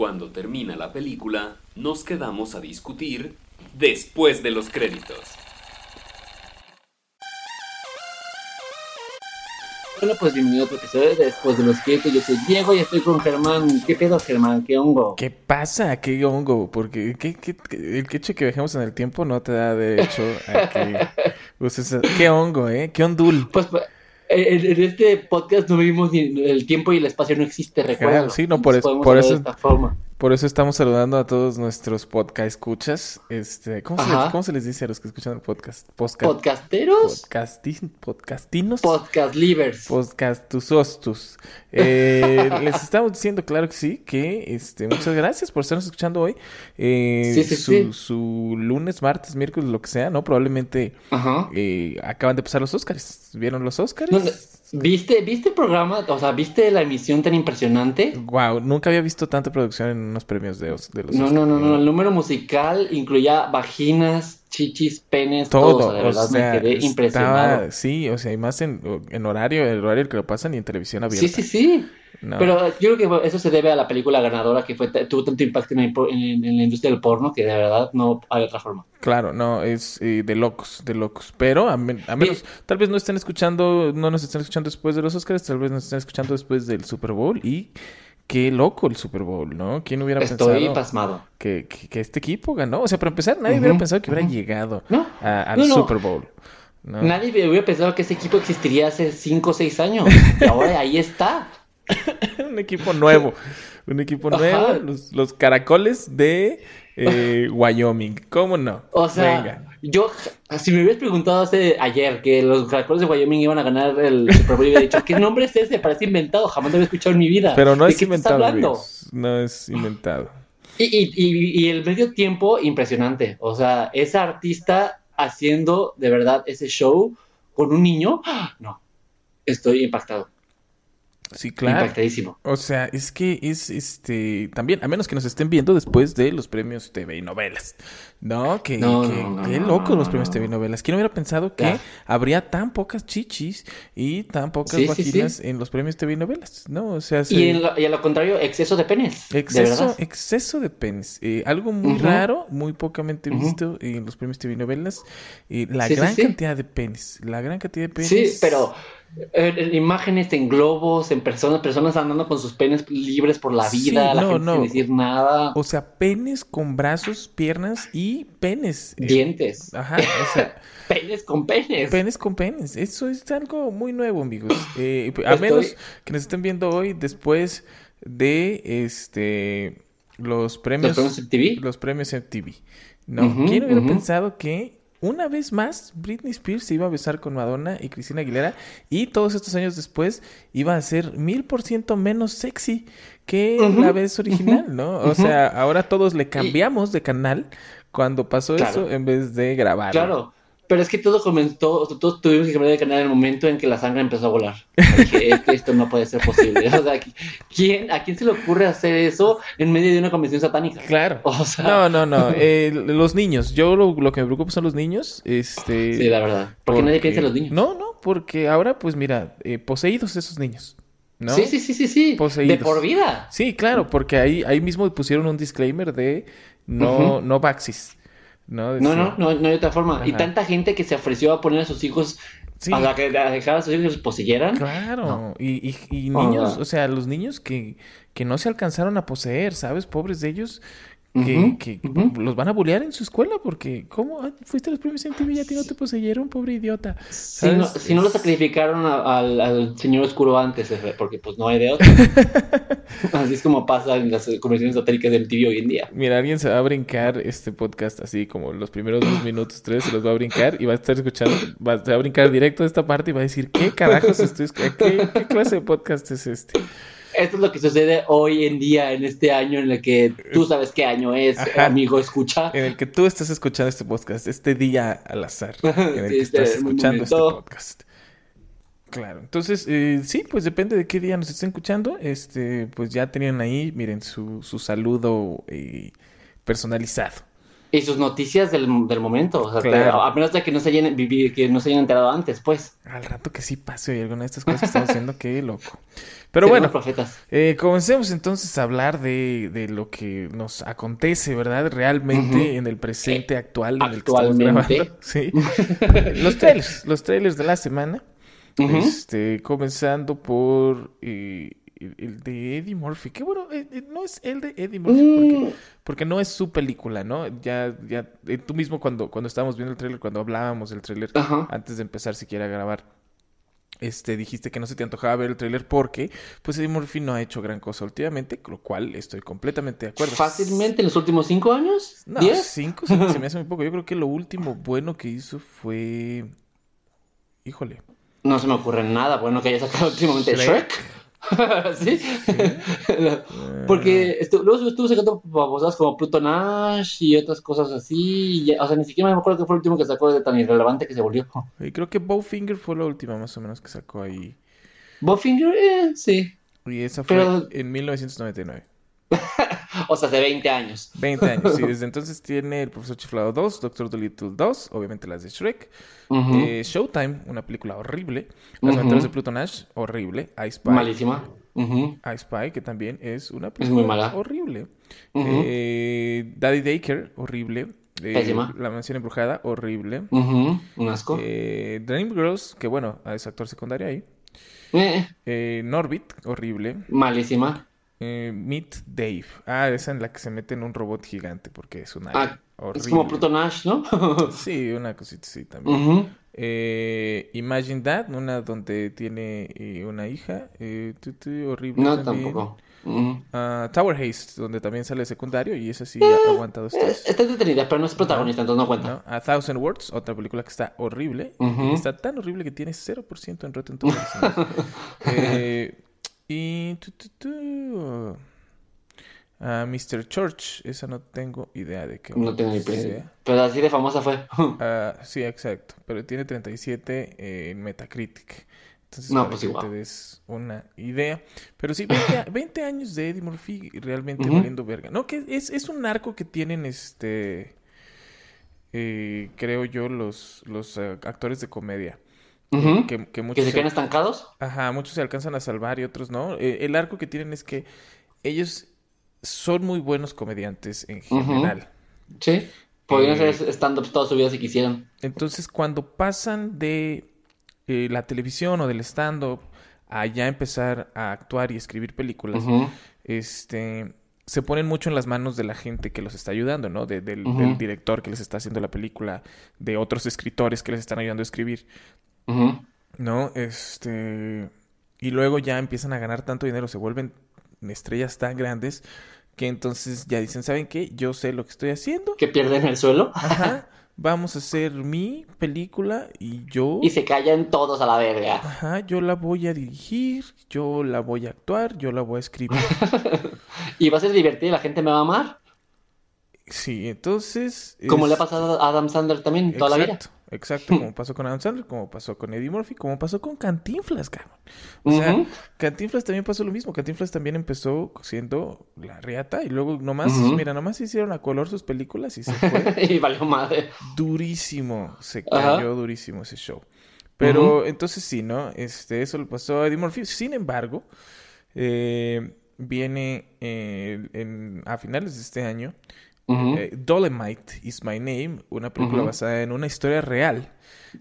Cuando termina la película, nos quedamos a discutir después de los créditos. Bueno, pues bienvenido a otro episodio de Después de los créditos. Yo soy Diego y estoy con Germán. ¿Qué pedo, Germán? ¿Qué hongo? ¿Qué pasa? ¿Qué hongo? Porque ¿qué, qué, qué- el queche que viajamos en el tiempo no te da derecho a que uses... ¿Qué hongo, eh? ¿Qué ondul? Pues pues, en, en este podcast no vivimos ni el tiempo y el espacio no existe, recuerda. Claro, sí, no, por eso- Podemos por eso- De esta forma. Por eso estamos saludando a todos nuestros podcast escuchas. Este, ¿cómo, se les, cómo se les dice a los que escuchan el podcast? Posca- Podcasteros, podcasti- podcastinos. podcast livers. Podcastusostus. Eh, les estamos diciendo, claro que sí, que este, muchas gracias por estarnos escuchando hoy. Eh, Sí, sí, su, sí. su lunes, martes, miércoles, lo que sea, ¿no? Probablemente Ajá. eh, acaban de pasar los Oscars. ¿Vieron los Oscars? No, no, ¿Viste, ¿Viste el programa? O sea, ¿viste la emisión tan impresionante? Wow, nunca había visto tanta producción en unos premios de, de los No, no, no, no. El número musical incluía vaginas, chichis, penes, todo. Todo, o sea, de o verdad sea, me quedé estaba- impresionado. sí, o sea, y más en, en horario, el horario que lo pasan y en televisión abierta. Sí, sí, sí. No. Pero yo creo que eso se debe a la película ganadora que fue tuvo tanto impacto en, la industria del porno que de verdad no hay otra forma. Claro, no, es eh, de locos, de locos. Pero a, men- a menos, tal vez no estén escuchando, no nos estén escuchando después de los Oscars, tal vez nos estén escuchando después del Super Bowl. Y qué loco el Super Bowl, ¿no? ¿Quién hubiera Estoy pensado pasmado. que, que- que este equipo ganó? O sea, para empezar, nadie hubiera pensado que hubiera llegado No, a- al No, no. Super Bowl. nadie hubiera pensado que ese equipo existiría hace 5 o 6 años. Y ahora ahí está. un equipo nuevo, un equipo Ajá. nuevo, los, los caracoles de eh, Wyoming. ¿Cómo no? O sea, Venga. yo, si me hubieras preguntado hace ayer que los caracoles de Wyoming iban a ganar el Super Bowl, hubiera dicho, ¿qué nombre es ese? Parece inventado, jamás lo había escuchado en mi vida. Pero no ¿De es qué estás inventado, hablando? No es inventado. Y, y, y, y el medio tiempo, impresionante. O sea, esa artista haciendo de verdad ese show con un niño, ¡ah! no, estoy impactado, Sí, claro. impactadísimo. O sea, es que es este también, a menos que nos estén viendo después de los premios TV y novelas. ¿No? Que, No, que- no, no, qué locos los premios. TV y novelas. ¿Quién hubiera pensado que Ya. habría tan pocas chichis y tan pocas Sí, sí, sí. vaginas en los premios TV y novelas? ¿No? O sea, se- Y, en lo- y a lo contrario, exceso de penes. de Exceso, verdad. exceso de penes. Eh, algo muy raro, muy pocamente Ujú. visto en los premios TV y novelas. eh, la gran cantidad de penes. La gran cantidad de penes. Sí, pero eh, en imágenes en globos, en personas, personas andando con sus penes libres por la Sí, vida, la no, gente no. sin decir nada, O sea, penes con brazos, piernas y penes. Eh, dientes, Ajá, o sea, penes con penes. penes con penes. Eso es algo muy nuevo, amigos. Eh, a Estoy- menos que nos estén viendo hoy después de este los premios, ¿Los premios MTV? los premios MTV. ¿No? ¿Quién hubiera pensado que una vez más Britney Spears se iba a besar con Madonna y Cristina Aguilera y todos estos años después iba a ser mil por ciento menos sexy que la vez original, ¿no? O sea, ahora todos le cambiamos de canal cuando pasó Claro. eso en vez de grabar. Claro, pero es que todo comenzó, todos tuvimos que cambiar de canal en el momento en que la sangre empezó a volar. Dije, esto no puede ser posible. O sea, ¿quién, ¿a quién se le ocurre hacer eso en medio de una convención satánica? Claro. O sea, No, no, no. eh, los niños. Yo lo, lo que me preocupa son los niños. Este. sí, la verdad. Porque nadie piensa en los niños. No, no, porque ahora, pues mira, eh, poseídos esos niños. ¿No? Sí, sí, sí, sí, sí. Poseídos. De por vida. Sí, claro, porque ahí, ahí mismo pusieron un disclaimer de no, Ujú. no Baxis. ¿No? No, no, no, no hay otra forma. Y tanta gente que se ofreció a poner a sus hijos, Sí. a, la que, a dejar a sus hijos que los poseyeran. Claro, No. y, y, y niños, o sea, los niños que, que no se alcanzaron a poseer, ¿sabes? Pobres de ellos, que, Ujú, que los van a bullear en su escuela porque, ¿cómo? Ah, Fuiste los premios en TV y a ti no te poseyeron, pobre idiota. Si no, si no lo sacrificaron a- al, al señor oscuro antes, eh, porque pues no hay de otro. Así es como pasa en las conversaciones satíricas del TV hoy en día. Mira, alguien se va a brincar este podcast así como los primeros dos minutos, tres, se los va a brincar y va a estar escuchando, va, se va a brincar directo de esta parte y va a decir, ¿qué carajos estoy ¿Qué, qué clase de podcast es este? Esto es lo que sucede hoy en día, en este año en el que tú sabes qué año es, Ajá. amigo, escucha. En el que tú estás escuchando este podcast, este día al azar, en el Sí, que este estás escuchando este podcast. Claro, entonces, eh, sí, pues depende de qué día nos estén escuchando. Este, pues ya tenían ahí, miren, su, su saludo eh, personalizado. Y sus noticias del, del momento, o sea, Claro. a menos de que no se hayan, que no se hayan enterado antes, pues. Al rato que sí pase y alguna de estas cosas que estamos haciendo, qué loco. Pero bueno, eh, comencemos entonces a hablar de, de lo que nos acontece, ¿verdad? Realmente en el presente actual en el que Actualmente. grabando. Sí. los trailers, los trailers de la semana. Este, comenzando por eh, el, el de Eddie Murphy. Que bueno, eh, eh, no es el de Eddie Murphy porque, Mm, porque no es su película, ¿no? Ya, ya, eh, tú mismo cuando, cuando estábamos viendo el tráiler, cuando hablábamos del tráiler, Ajá. antes de empezar siquiera a grabar, este, dijiste que no se te antojaba ver el tráiler porque, pues Eddie Murphy no ha hecho gran cosa últimamente, con lo cual estoy completamente de acuerdo. Fácilmente en los últimos cinco años, No, diez. cinco se, se me hace muy poco. Yo creo que lo último bueno que hizo fue... Híjole. No se me ocurre nada bueno que haya sacado últimamente Shrek. Shrek. ¿Sí? Porque estu- luego estuvo sacando babosadas como Pluto Nash y otras cosas así. y ya- o sea, ni siquiera me acuerdo qué fue el último que sacó de tan irrelevante que se volvió. Y creo que Bowfinger fue la última más o menos que sacó ahí. Bowfinger, eh, sí. Y esa fue Pero- en 1999. O sea, hace 20 años. 20 años. Sí, desde entonces tiene El Profesor Chiflado 2, Doctor Dolittle 2, obviamente las de Shrek. Eh, Showtime, una película horrible. Las aventuras de Pluto Nash, horrible. I Spy. Malísima. I Spy, que también es una muy película mala. horrible. Eh, Daddy Daycare, horrible. Eh. La mansión embrujada, horrible. Un asco. Eh, Dreamgirls, que bueno, es actor secundario ahí. Eh, Eh, Norbit, horrible. malísima. Eh, Meet Dave. Ah, esa en la que se mete en un robot gigante porque es una Ah, horrible. Es como Pluto Nash, ¿no? Sí, una cosita así también. Eh, Imagine That, una donde tiene eh, una hija. Eh, tu, tu, horrible No, también. tampoco. Ah, Tower Haste, donde también sale secundario y esa sí ha aguantado Eh, estrés. Está entretenida, pero no es protagonista, entonces no cuenta. ¿no? A Thousand Words, otra película que está horrible. Está tan horrible que tiene 0% en Rotten Tomatoes. eh, y... tu, tu, tu, ah, Mr. Church, esa no tengo idea de qué No tengo ni idea. Pero así de famosa fue. Ah, sí, exacto. Pero tiene 37 eh, en Metacritic. Entonces, No, para pues que igual. te des una idea. Pero sí, 20, a- 20 años de Eddie Murphy realmente Ujú. valiendo verga. No, que es, es un arco que tienen este. eh, creo yo, los, los eh, actores de comedia. Que- Ujú. que, muchos se se- quedan estancados. Ajá, muchos se alcanzan a salvar y otros no. Eh, el arco que tienen es que ellos son muy buenos comediantes en general. Sí. Podrían Eh, ser stand-ups toda su vida si quisieran. Entonces, cuando pasan de eh, la televisión o del stand-up a ya empezar a actuar y escribir películas, este, se ponen mucho en las manos de la gente que los está ayudando, ¿no? De- del, Ujú. del director que les está haciendo la película, de otros escritores que les están ayudando a escribir, ¿no? Este, y luego ya empiezan a ganar tanto dinero, se vuelven estrellas tan grandes que entonces ya dicen, ¿saben qué? Yo sé lo que estoy haciendo. Que pierden el suelo. Ajá, vamos a hacer mi película y yo, Y se callan todos a la verga. ajá, yo la voy a dirigir, yo la voy a actuar, yo la voy a escribir. Y va a ser la gente me va a amar. Sí, entonces... Como le ha es- pasado a Adam Sandler también toda la vida. Exacto, como pasó con Adam Sandler, como pasó con Eddie Murphy, como pasó con Cantinflas, cabrón. O sea. Cantinflas también pasó lo mismo. Cantinflas también empezó siendo la riata y luego nomás, Ujú. mira, nomás hicieron a color sus películas y se fue y valió madre. durísimo. Se cayó durísimo ese show. Pero entonces sí, ¿no? Este, eso le pasó a Eddie Murphy. Sin embargo, eh, viene eh, en- a finales de este año Eh, Dolemite is My Name, una película basada en una historia real.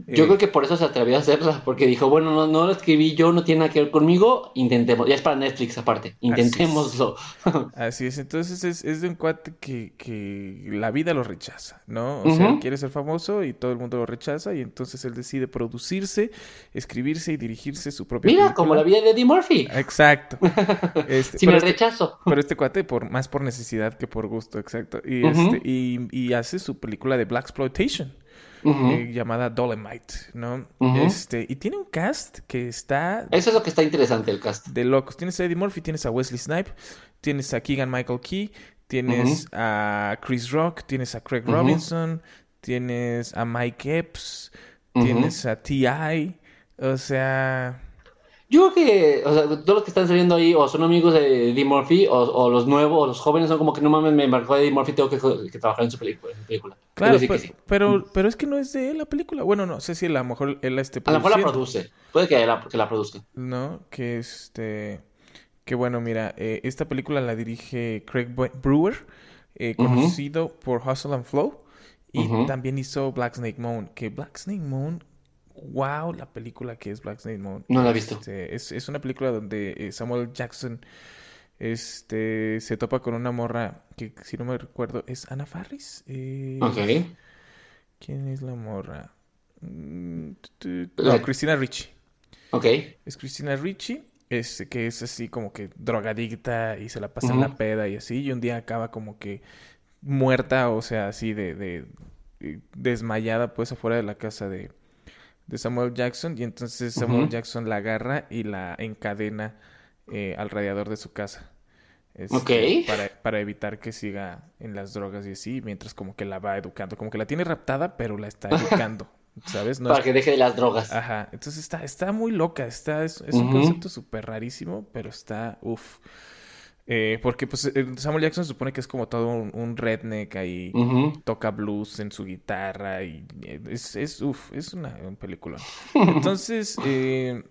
Yo Eh, creo que por eso se atrevió a hacerla, porque dijo, bueno, no, no lo escribí yo, no tiene nada que ver conmigo, intentemos. Ya es para Netflix aparte, intentémoslo. Así es, entonces es, es de un cuate que, que la vida lo rechaza, ¿no? O sea, él quiere ser famoso y todo el mundo lo rechaza y entonces él decide producirse, escribirse y dirigirse su propia Mira, película. como la vida de Eddie Murphy, Exacto. Este, sin el este, rechazo. pero este cuate por, más por necesidad que por gusto, exacto. Y, este, y, y hace su película de Black Exploitation. Eh, llamada Dolomite, ¿no? Este, y tiene un cast que está Eso es lo que está interesante el cast. de locos. Tienes a Eddie Murphy, tienes a Wesley Snipe, tienes a Keegan Michael Key, tienes a Chris Rock, tienes a Craig. Robinson, tienes a Mike Epps, tienes a T.I. O sea, Yo creo que, o sea, todos los que están saliendo ahí o son amigos de Eddie Murphy o, o los nuevos o los jóvenes son como que no mames, me embarcó Eddie Murphy, tengo que, que trabajar en su película. En película. Claro, Yo pero, sí pero, pero es que no es de él la película. Bueno, no sé si a lo mejor él la esté A lo mejor la produce. Puede que la, que la produzca. ¿no? Que este... Que bueno, mira, eh, esta película la dirige Craig Brewer, eh, conocido por Hustle and Flow. Y también hizo Black Snake Moan. Que Black Snake Moan, wow, la película que es Black Snake Moan. No la he visto. Este, es, es una película donde eh, Samuel Jackson este, se topa con una morra que, si no me recuerdo, es Ana Farris. Eh, Ok. ¿Quién es la morra? Mm, La- No, Christina Ricci. Ok. Es Christina Ricci, es, que es así como que drogadicta y se la pasa en la peda y así, y un día acaba como que muerta, o sea, así de, de- de- desmayada pues afuera de la casa de, de Samuel Jackson, y entonces Samuel. Jackson la agarra y la encadena eh, al radiador de su casa. Este, Ok. Para, para evitar que siga en las drogas y así, mientras como que la va educando, como que la tiene raptada, pero la está educando, ¿sabes? No Para es que deje de las drogas. Ajá, entonces está, está muy loca, está, es, es un concepto súper rarísimo, pero está, uff. Porque pues eh, Samuel Jackson se supone que es como todo un, un redneck ahí, toca blues en su guitarra y eh, es, es uff, es una, un película. Entonces, eh,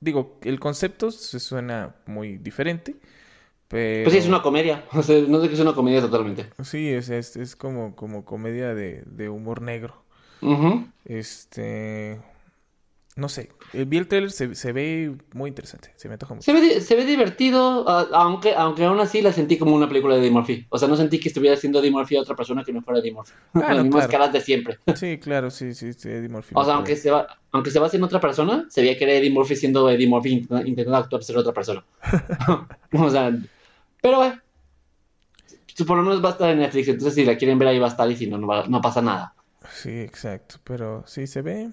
digo, el concepto se suena muy diferente, pero... Pues sí, es una comedia. O sea, no sé que es una comedia totalmente. Sí, es, es, es como, como comedia de, de humor negro. Este. No sé. Vi el trailer, se, se ve muy interesante. Se me antoja mucho. Se ve, se ve divertido, aunque, aunque aún así la sentí como una película de Eddie Murphy. O sea, no sentí que estuviera haciendo Eddie Murphy a otra persona que no fuera Eddie Murphy. Ah, Las no, mismas claro. caras de siempre. Sí, claro, sí, sí, sí, Eddie Murphy. O sea, aunque se va, aunque se va haciendo otra persona, se veía que era Eddie Murphy siendo Eddie Murphy intentando, intentando actuar ser otra persona. o sea, pero bueno. Por lo menos va a estar en Netflix, entonces si la quieren ver ahí va a estar y si no, no, va- no pasa nada. Sí, exacto. Pero sí, se ve,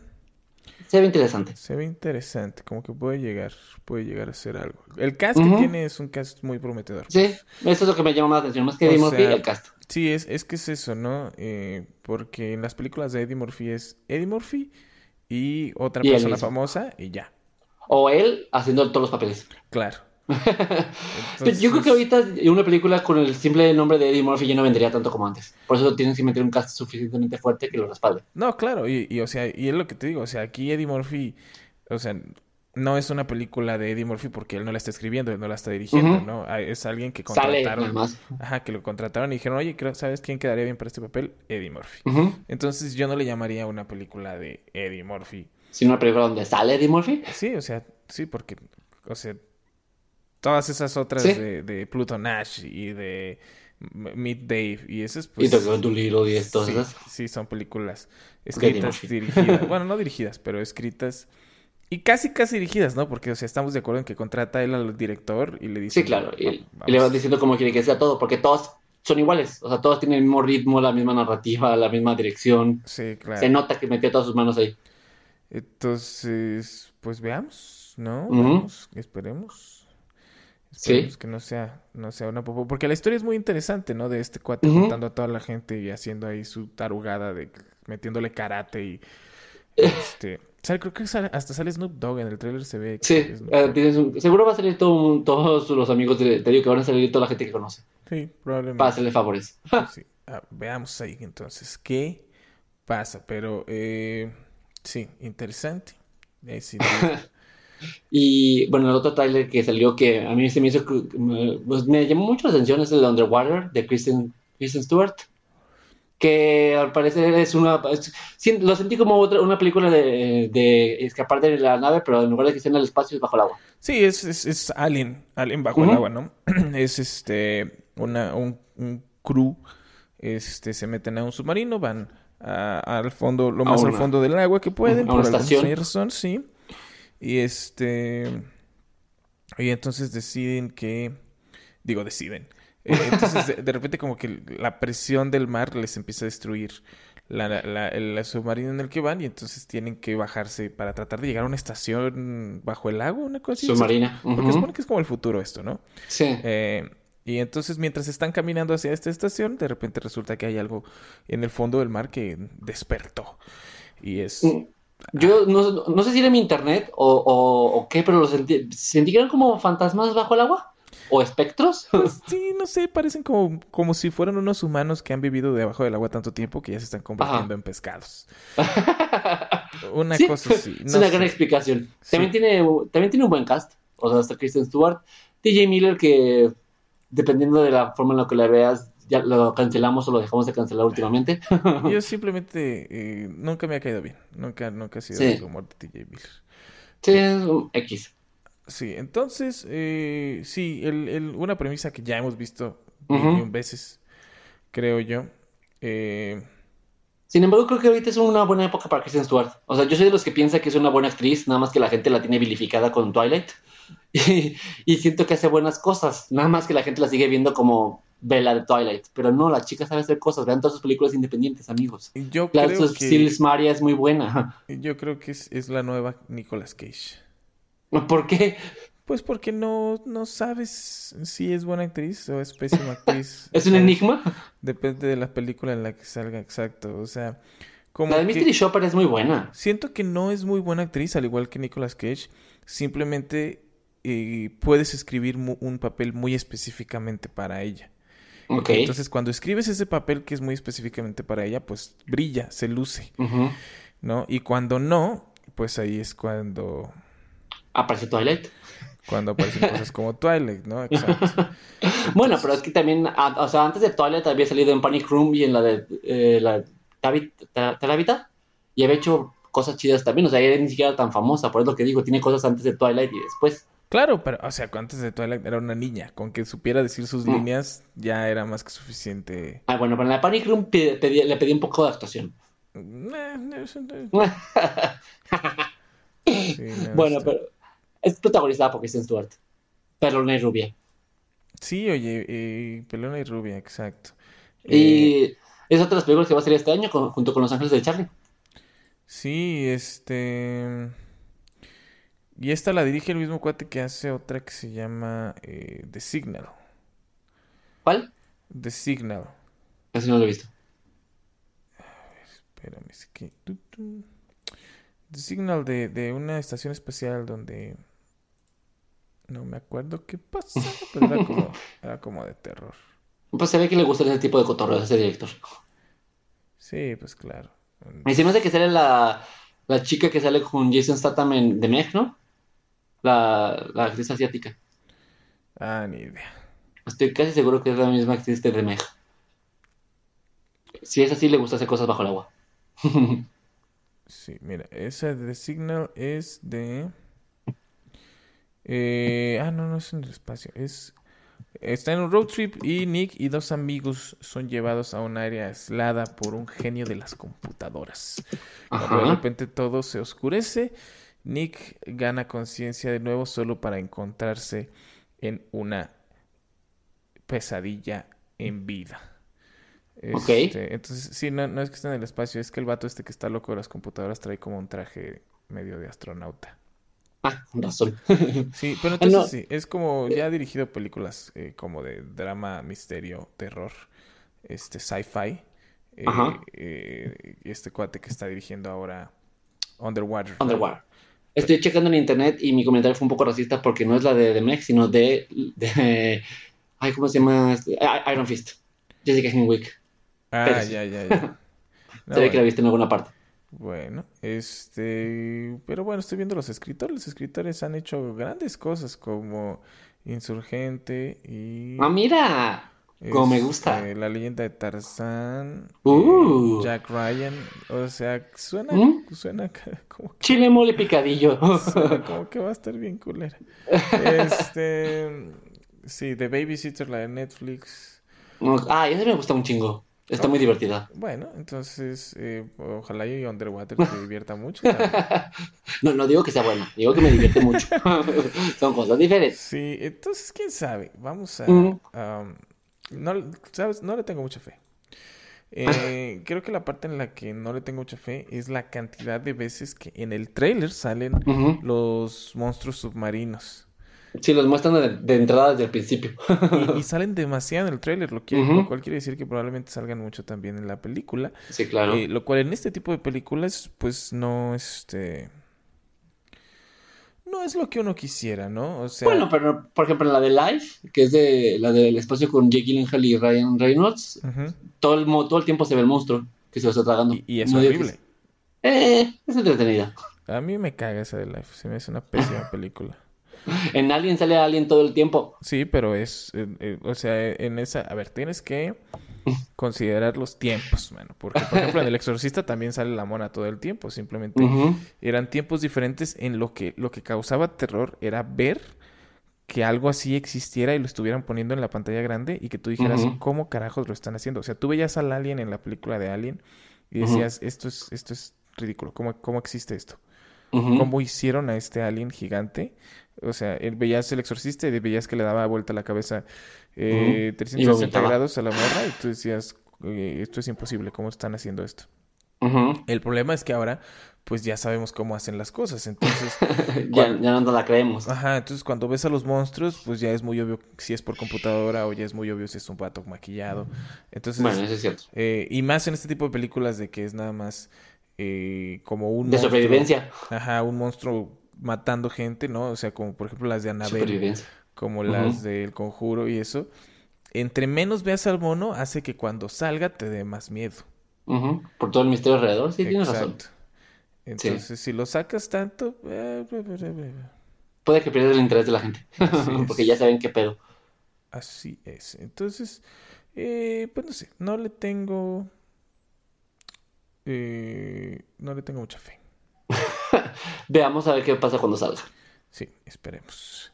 Se ve interesante. se ve interesante. Como que puede llegar, puede llegar a ser algo. El cast que tiene es un cast muy prometedor. Sí, eso es lo que me llama más la atención, más que O Eddie Murphy, sea, el cast. Sí, es, es que es eso, ¿no? Eh, porque en las películas de Eddie Murphy es Eddie Murphy y otra Y persona famosa y ya. O él haciendo todos los papeles. Claro. Yo creo que ahorita una película con el simple nombre de Eddie Murphy ya no vendería tanto como antes. Por eso tienen que meter un cast suficientemente fuerte que lo respalde. No, claro, y, y, o sea, y es lo que te digo, o sea, aquí Eddie Murphy, o sea, no es una película de Eddie Murphy porque él no la está escribiendo, él no la está dirigiendo. ¿no? Ah, Es alguien que Sale contrataron, más. ajá, que lo contrataron y dijeron, oye, creo- ¿sabes quién quedaría bien para este papel? Eddie Murphy. Entonces yo no le llamaría una película de Eddie Murphy. Si una película donde sale Eddie Murphy. Sí, o sea, sí, porque, o sea, todas esas otras Sí. de, de Pluto Nash y de Meet Dave y esas, y pues... Tokyo Dolittle y todas Sí, esas. sí, son películas escritas, dirigidas. Bueno, no dirigidas, pero escritas. Y casi, casi dirigidas, ¿no? Porque, o sea, estamos de acuerdo en que contrata él al director y le dice... Sí, claro. Y, "Va- y le vas vamos". diciendo cómo quiere que sea todo, porque todos son iguales. O sea, todos tienen el mismo ritmo, la misma narrativa, la misma dirección. Sí, claro. Se nota que metió todas sus manos ahí. Entonces, pues veamos, ¿no? Esperemos. Sí. Que no sea, no sea una popo. Porque la historia es muy interesante, ¿no? De este cuate Ujú. juntando a toda la gente y haciendo ahí su tarugada de metiéndole karate y este. sale- creo que sale- hasta sale Snoop Dogg en el trailer se ve Sí, tienes un- seguro va a salir todo todos los amigos de te digo que van a salir toda la gente que conoce Sí, probablemente. para hacerle favores. Sí. Ah, veamos ahí entonces qué pasa. Pero eh, sí, interesante. Eh, duda. Y bueno, el otro trailer que salió que a mí se me hizo, pues me llamó mucho la atención es el de Underwater de Kristen, Kristen Stewart. Que al parecer es una. es- lo sentí como otra, una película de, de escapar de la nave, pero en lugar de que esté en el espacio es bajo el agua. Sí, es, es, es Alien, Alien bajo el agua, ¿no? Es este una, un, un crew, este, se meten a un submarino, van a- al fondo, lo A más al fondo del agua que pueden, a una por alguna razón, sí. Y este, y entonces deciden que, digo, deciden. Eh, Entonces, de, de repente como que la presión del mar les empieza a destruir la, la- el submarino en el que van y entonces tienen que bajarse para tratar de llegar a una estación bajo el agua, una cosa así. Submarina. Porque supone que es como el futuro esto, ¿no? Sí. Eh, y entonces mientras están caminando hacia esta estación, de repente resulta que hay algo en el fondo del mar que despertó. Y es Mm. Yo no, no sé si era mi internet o, o, o qué, pero lo sentí, sentí que eran como fantasmas bajo el agua. ¿O espectros? Pues sí, no sé, parecen como, como si fueran unos humanos que han vivido debajo del agua tanto tiempo que ya se están convirtiendo Ajá. en pescados. Una Sí, cosa así. es una sé. gran explicación. También tiene, también tiene un buen cast. O sea, hasta Kristen Stewart. TJ Miller, que dependiendo de la forma en la que la veas, ya lo cancelamos o lo dejamos de cancelar últimamente. Yo simplemente eh, nunca me ha caído bien. Nunca, nunca ha sido Sí. el humor de TJ Miller. sí, es un X. Sí, entonces, eh, sí, el, el- una premisa que ya hemos visto Ujú. mil y un veces, creo yo. Eh, Sin embargo, creo que ahorita es una buena época para Kristen Stewart. O sea, yo soy de los que piensa que es una buena actriz, nada más que la gente la tiene vilificada con Twilight. Y, y siento que hace buenas cosas, nada más que la gente la sigue viendo como Bella de Twilight. Pero no, la chica sabe hacer cosas. Vean todas sus películas independientes, amigos. yo La creo que, Silas Maria es muy buena. yo creo que es, es la nueva Nicolas Cage. ¿Por qué? Pues porque no, no sabes si es buena actriz o es pésima actriz. ¿Es un enigma? Depende de la película en la que salga, exacto. O sea, como La de Mystery Shopper es muy buena. siento que no es muy buena actriz, al igual que Nicolas Cage. Simplemente eh, puedes escribir un papel muy específicamente para ella. Entonces, cuando escribes ese papel que es muy específicamente para ella, pues brilla, se luce. ¿no? Y cuando no, pues ahí es cuando, Aparece Twilight. cuando aparecen cosas como Twilight, ¿no? Exacto. Bueno, pero es que también, a- o sea, antes de Twilight había salido en Panic Room y en la de eh, la y había hecho cosas chidas también. O sea, ella ni siquiera era tan famosa, por eso lo que digo, tiene cosas antes de Twilight y después. Claro, pero, o sea, antes de Twilight era una niña. Con que supiera decir sus Mm. líneas ya era más que suficiente. Ah, bueno, pero en la Panic Room pedí- le pedí un poco de actuación. Eh, sí, no, bueno, está- pero es protagonizada por Kristen Stewart. Pelona y rubia. Sí, oye, eh, pelona y rubia, exacto. Eh, Y es otra de las películas que va a salir este año con- junto con Los Ángeles de Charlie. Sí, este... Y esta la dirige el mismo cuate que hace otra que se llama eh, The Signal. ¿Cuál? The Signal. Así no lo he visto. Espérame, es que... The Signal de, de una estación especial donde... No me acuerdo qué pasa, pero era como, era como de terror. Pues se ve que le gusta ese tipo de cotorreo a ese director. Sí, pues claro. Y se me hace que sale la, la chica que sale con Jason Statham en The Meg, ¿no? La, la actriz asiática. Ah, ni idea. Estoy casi seguro que es la misma actriz de Meg. Si es así, le gusta hacer cosas bajo el agua. Sí, mira, esa de Signal es de... eh, ah, no, no es en el espacio. Es... Está en un road trip y Nick y dos amigos son llevados a un área aislada por un genio de las computadoras. Cuando de repente todo se oscurece, Nick gana conciencia de nuevo solo para encontrarse en una pesadilla en vida. Ok. Este, entonces, sí, no, no es que esté en el espacio, es que el vato este que está loco de las computadoras trae como un traje medio de astronauta. Ah, con razón. Sí, pero entonces no. sí, es como ya ha dirigido películas eh, como de drama, misterio, terror, este sci-fi. Eh, Ajá. eh, y este cuate que está dirigiendo ahora Underwater. Underwater. Estoy checando en internet y mi comentario fue un poco racista porque no es la de The Meg, sino de, de ay, ¿cómo se llama? Ah, Iron Fist. Jessica Henwick. Ah, sí. ya, ya, ya. No, Se ve que la viste en alguna parte. bueno, este, pero bueno, estoy viendo los escritores. Los escritores han hecho grandes cosas como Insurgente y Ah, mira. Como me gusta. este, La leyenda de Tarzán, Uh. eh, Jack Ryan, o sea, suena, ¿Mm? suena como, Chile mole picadillo. suena como que va a estar bien culera. Este, sí, The Babysitter, la de Netflix. Ah, esa me gusta un chingo. Está muy divertida. Bueno, entonces, eh, ojalá y Underwater te divierta mucho. No, no digo que sea buena, digo que me divierte mucho. Son cosas diferentes. Sí, entonces, quién sabe. Vamos a. Ujú. am, no, ¿sabes? No le tengo mucha fe. Eh, creo que la parte en la que no le tengo mucha fe es la cantidad de veces que en el trailer salen los monstruos submarinos. Sí, los muestran de, de entrada desde el principio. Y, y salen demasiado en el tráiler, lo, que- Ujú. lo cual quiere decir que probablemente salgan mucho también en la película. Sí, claro. Eh, lo cual en este tipo de películas, pues no, este... No es lo que uno quisiera, ¿no? O sea... Bueno, pero por ejemplo, en la de Life, que es de la del espacio con Jake Gyllenhaal y Ryan Reynolds, todo el, todo el tiempo se ve el monstruo que se lo está tragando. Y, y es No digo que horrible. Eh, es entretenida. A mí me caga esa de Life, se me hace una pésima película. En Alien sale Alien todo el tiempo. Sí, pero es, eh, eh, o sea, en esa, a ver, tienes que considerar los tiempos, mano, porque por ejemplo en El Exorcista también sale la mona todo el tiempo, simplemente eran tiempos diferentes en lo que lo que causaba terror era ver que algo así existiera y lo estuvieran poniendo en la pantalla grande y que tú dijeras cómo carajos lo están haciendo. O sea, tú veías al alien en la película de Alien y decías, esto es esto es ridículo, ¿cómo, cómo existe esto? Cómo hicieron a este alien gigante. O sea, él- veías el exorcista y veías que le daba vuelta la cabeza eh, Ujú. Y 360 vomitaba. grados a la morra y tú decías, eh, esto es imposible, ¿cómo están haciendo esto? El problema es que ahora, pues ya sabemos cómo hacen las cosas. Entonces, ya, ya no la creemos. ajá, entonces cuando ves a los monstruos, pues ya es muy obvio si es por computadora o ya es muy obvio si es un pato maquillado. Entonces, Bueno, eso es cierto. eh, y más en este tipo de películas de que es nada más eh, como un De monstruo- sobrevivencia. Ajá, un monstruo matando gente, ¿no? O sea, como por ejemplo las de Supervivencia. como las del Conjuro y eso. Entre menos veas al mono, hace que cuando salga te dé más miedo. Ujú. Por todo el misterio alrededor. Sí, tienes razón. Exacto. Entonces, si lo sacas tanto, eh, Puede que pierdas el interés de la gente. Porque ya saben qué pedo. así es. Entonces, eh, pues no sé, no le tengo, eh, no le tengo mucha fe. Veamos a ver qué pasa cuando salga. Sí, esperemos.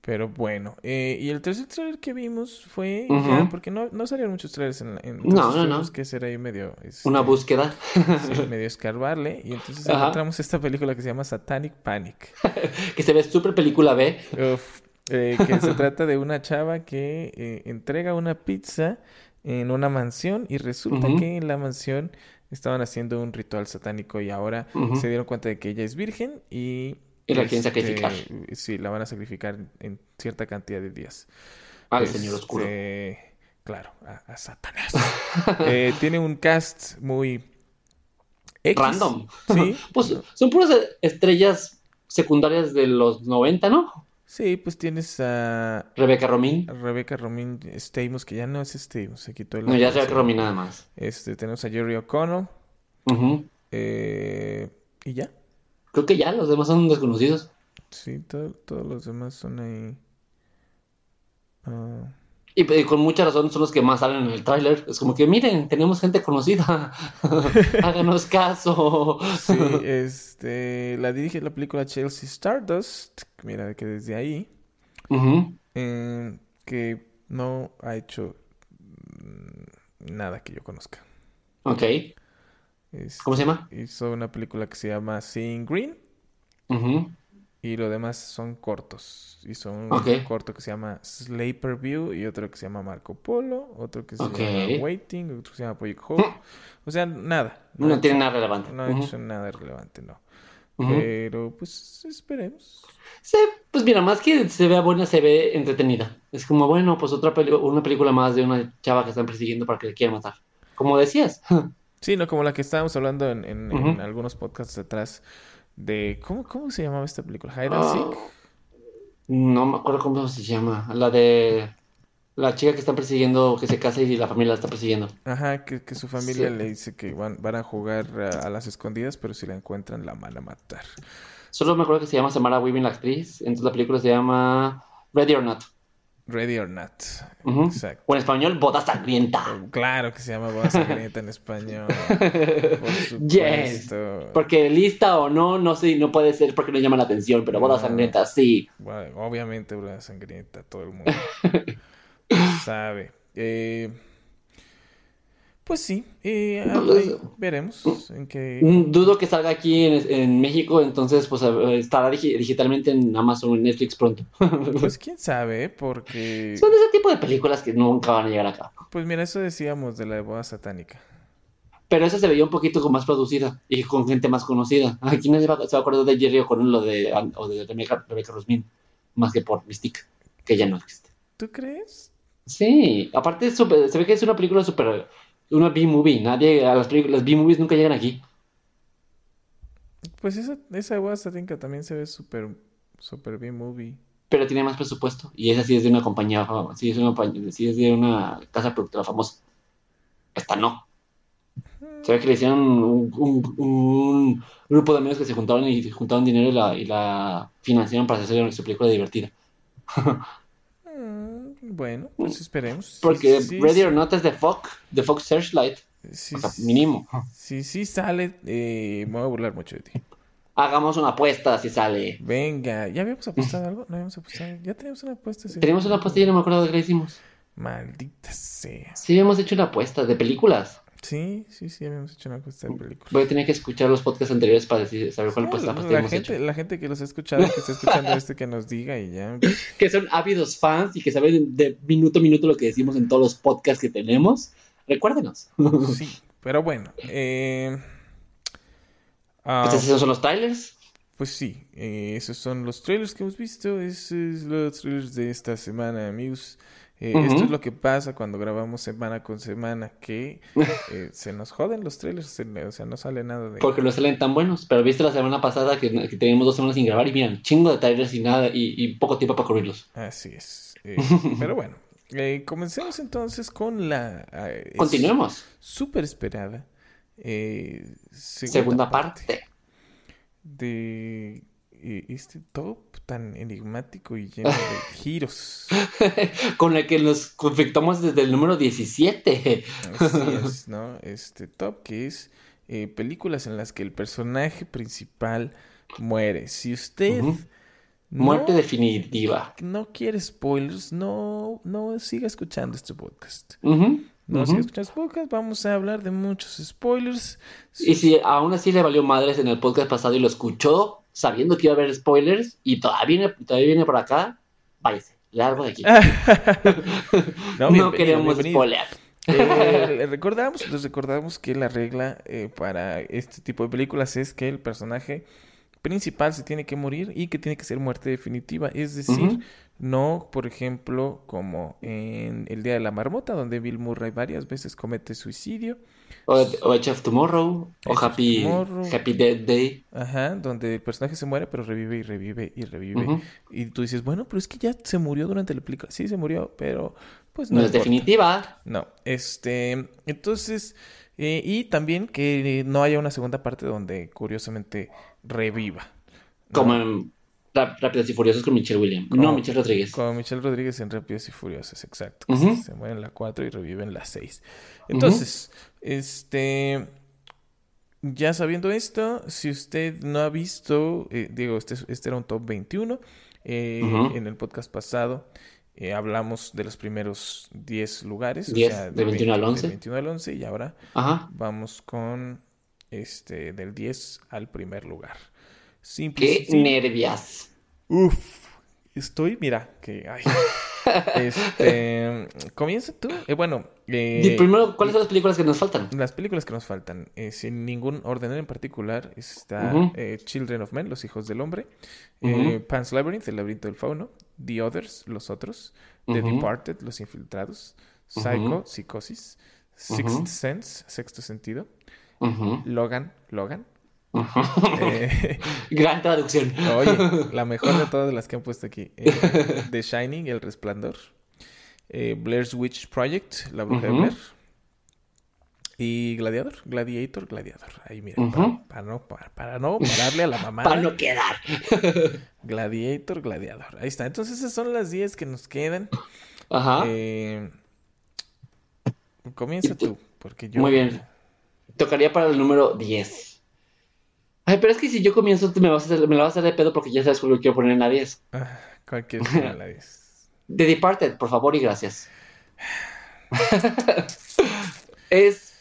Pero bueno, eh, y el tercer trailer que vimos fue ya, porque no, no salieron muchos trailers en, la- en- No, no, no. que hacer ahí medio, este, Una búsqueda sí, medio escarbarle, y entonces Ajá. encontramos esta película que se llama Satanic Panic. que se ve súper película B. Uf, eh, que se trata de una chava que entrega una pizza en una mansión y resulta que en la mansión estaban haciendo un ritual satánico y ahora se dieron cuenta de que ella es virgen y... Y la quieren este, sacrificar. Sí, la van a sacrificar en cierta cantidad de días. Al señor oscuro. Este, Claro, a, a Satanás. Eh, tiene un cast muy... X. Random. Sí. Pues son puras estrellas secundarias de los 90, ¿no? Sí, pues tienes a Rebeca Romín. Rebecca Romijn Stamos, que ya no es Stamos, se quitó el No, ya es Rebeca. Romín nada más. Este, tenemos a Jerry O'Connell. Eh, y ya. Creo que ya, los demás son desconocidos. Sí, todo- todos los demás son ahí. Ah, Y, y con mucha razón son los que más salen en el tráiler. Es como que, miren, tenemos gente conocida. Háganos caso. sí, este, la dirige la película Chelsea Stardust. Mira que desde ahí. Eh, que no ha hecho mm, nada que yo conozca. Ok. Este, ¿Cómo se llama? Hizo una película que se llama Seeing Green. Ujú. Y lo demás son cortos. Hizo un Ok. corto que se llama Slaper View y otro que se llama Marco Polo, otro que se Ok. llama Waiting, otro que se llama Project Hope. O sea, nada. No ha tiene hecho- nada relevante. No ha Ujú. hecho nada relevante, no. Ujú. Pero pues esperemos. Se- pues mira, más que se vea buena, se ve entretenida. Es como, bueno, pues otra una película más de una chava que están persiguiendo para que le quieran matar. Como decías. Sí, no, como la que estábamos hablando en, en- en Ujú. algunos podcasts atrás de... ¿Cómo, cómo se llamaba esta película? Hide and Seek. Ah, no me acuerdo cómo se llama. La de la chica que están persiguiendo, que se casa y la familia la está persiguiendo. Ajá, que, que su familia Sí. le dice que van, van a jugar a, a las escondidas, pero si la encuentran la van a matar. Solo me acuerdo que se llama Samara Weaving, la actriz. Entonces la película se llama Ready or Not. Ready or Not. Exacto. O en español, Boda Sangrienta. Claro que se llama Boda Sangrienta en español. Por Yes. supuesto. Porque lista o no, no sé, no puede ser porque no llama la atención, pero Boda No. Sangrienta sí. Bueno, obviamente Boda Sangrienta, todo el mundo sabe. Eh, pues sí, eh, ahí veremos en Dudo que salga aquí en, en México, entonces pues estará digi- digitalmente en Amazon o en Netflix pronto. Pues quién sabe, porque... Son de ese tipo de películas que nunca van a llegar acá. Pues mira, eso decíamos de la Boda Satánica. Pero esa se veía un poquito más producida y con gente más conocida. Ay, ¿quién se va, se va a acordar de Jerry O'Connell o de, o de Rebecca, Rebecca Rosmin? más que por Mystique, que ya no existe. ¿Tú crees? Sí, aparte se ve que es una película súper, una B-movie, nadie, a las las B-movies nunca llegan aquí. Pues esa, esa Guasatinka también se ve súper, súper bien movie. pero tiene más presupuesto. Y esa sí es de una compañía, sí es, una, sí es de una casa productora famosa. Esta no. Se ve que le hicieron un, un- un grupo de amigos que se juntaron y juntaron dinero y la, y la financiaron para hacer su película divertida. Bueno, pues esperemos. Porque sí, Ready sí, or Not es de Fox, de Fox Searchlight. sí, O sea, mínimo. sí, sí sale, eh, me voy a burlar mucho de ti. Hagamos una apuesta si sale. Venga, ¿ya habíamos apostado algo? No habíamos apostado. Ya teníamos una apuesta. sí. Tenemos una apuesta y yo no me acuerdo de qué hicimos. Maldita sea. Sí, hemos hecho una apuesta de películas. Sí, sí, sí, habíamos hecho una apuesta de película. Voy a tener que escuchar los podcasts anteriores para decir, saber cuál pues, Sí, la la, hemos gente, hecho. la gente que los ha escuchado, que está escuchando este, que nos diga y ya. que son ávidos fans y que saben de minuto a minuto lo que decimos en todos los podcasts que tenemos, recuérdenos. Sí, pero bueno. Eh, Entonces, esos son los trailers. pues sí, eh, esos son los trailers que hemos visto. Esos son los trailers de esta semana, amigos. Eh. Esto es lo que pasa cuando grabamos semana con semana, que eh, se nos joden los trailers, se- o sea, no sale nada de... Porque no salen tan buenos. Pero viste la semana pasada que, que teníamos dos semanas sin grabar y miran, chingo de trailers y nada, y, y poco tiempo para cubrirlos. Así es. Eh, pero bueno, comencemos entonces con la... Continuemos. súper esperada Segunda, parte. de eh, este top tan enigmático y lleno de giros. Con el que nos conflictamos desde el número 17. Así es, ¿no? Este top que es eh, películas en las que el personaje principal muere. Si usted no, Muerte definitiva. no quiere spoilers, no, no siga escuchando este podcast. No siga escuchando este podcast, vamos a hablar de muchos spoilers. Y si aún así le valió madres en el podcast pasado y lo escuchó sabiendo que iba a haber spoilers y todavía viene, todavía viene por acá, váyase, largo de aquí. no, queremos spoiler. Eh, le recordamos, les recordamos que la regla eh, para este tipo de películas es que el personaje principal se tiene que morir y que tiene que ser muerte definitiva. Es decir, no, por ejemplo, como en El Día de la Marmota, donde Bill Murray varias veces comete suicidio. O, o Edge of Tomorrow, o Edge Happy, Tomorrow. Happy Dead Day. Ajá, donde el personaje se muere, pero revive y revive y revive. Y tú dices, bueno, pero es que ya se murió durante la película. Sí, se murió, pero pues No, no es importa. definitiva. No, este, entonces, eh, y también que no haya una segunda parte donde curiosamente reviva. ¿no? Como en Rá- Rápidos y Furiosos con Michelle Williams. Como- No, Michelle Rodríguez. Como Michelle Rodríguez en Rápidos y Furiosos, exacto. se, se muere en la 4 y revive en la 6. Entonces, este, ya sabiendo esto, si usted no ha visto, eh, digo, este, es- este era un top 21, eh, en el podcast pasado eh, hablamos de los primeros 10 lugares, o 10, sea, de 21 al 20 11. del 21 al 11 y ahora Ajá. Vamos con este del 10 al primer lugar. Simple Qué nervias. Uf. Estoy, mira, que ay. Este, comienza tú. Eh, bueno, eh, Y primero, ¿cuáles son las películas que nos faltan? las películas que nos faltan, eh, sin ningún orden en particular, está eh, Children of Men, Los Hijos del Hombre, eh, Ujú. Pan's Labyrinth, El Laberinto del Fauno, The Others, Los Otros, The. Departed, Los Infiltrados, Psycho. Psicosis, Sixth. Sense, Sexto Sentido, Logan, Logan. Eh, Gran traducción. Oye, la mejor de todas las que han puesto aquí. Eh, The Shining, El Resplandor. eh, Blair's Witch Project, La Bruja de. Blair. Y Gladiador, Gladiator, Gladiador. Ahí mira, Ujú. para, para no, para, para no pararle a la mamá. Para no quedar. Gladiator, Gladiador. Ahí está. Entonces esas son las 10 que nos quedan. Ajá. Eh, comienza tú, porque yo... Muy bien. Tocaría para el número 10. Ay, pero es que si yo comienzo, me, vas a hacer- me la vas a hacer de pedo porque ya sabes cuál quiero poner en la 10. Ah, ¿Cuál quieres poner a la 10? The Departed, por favor y gracias. es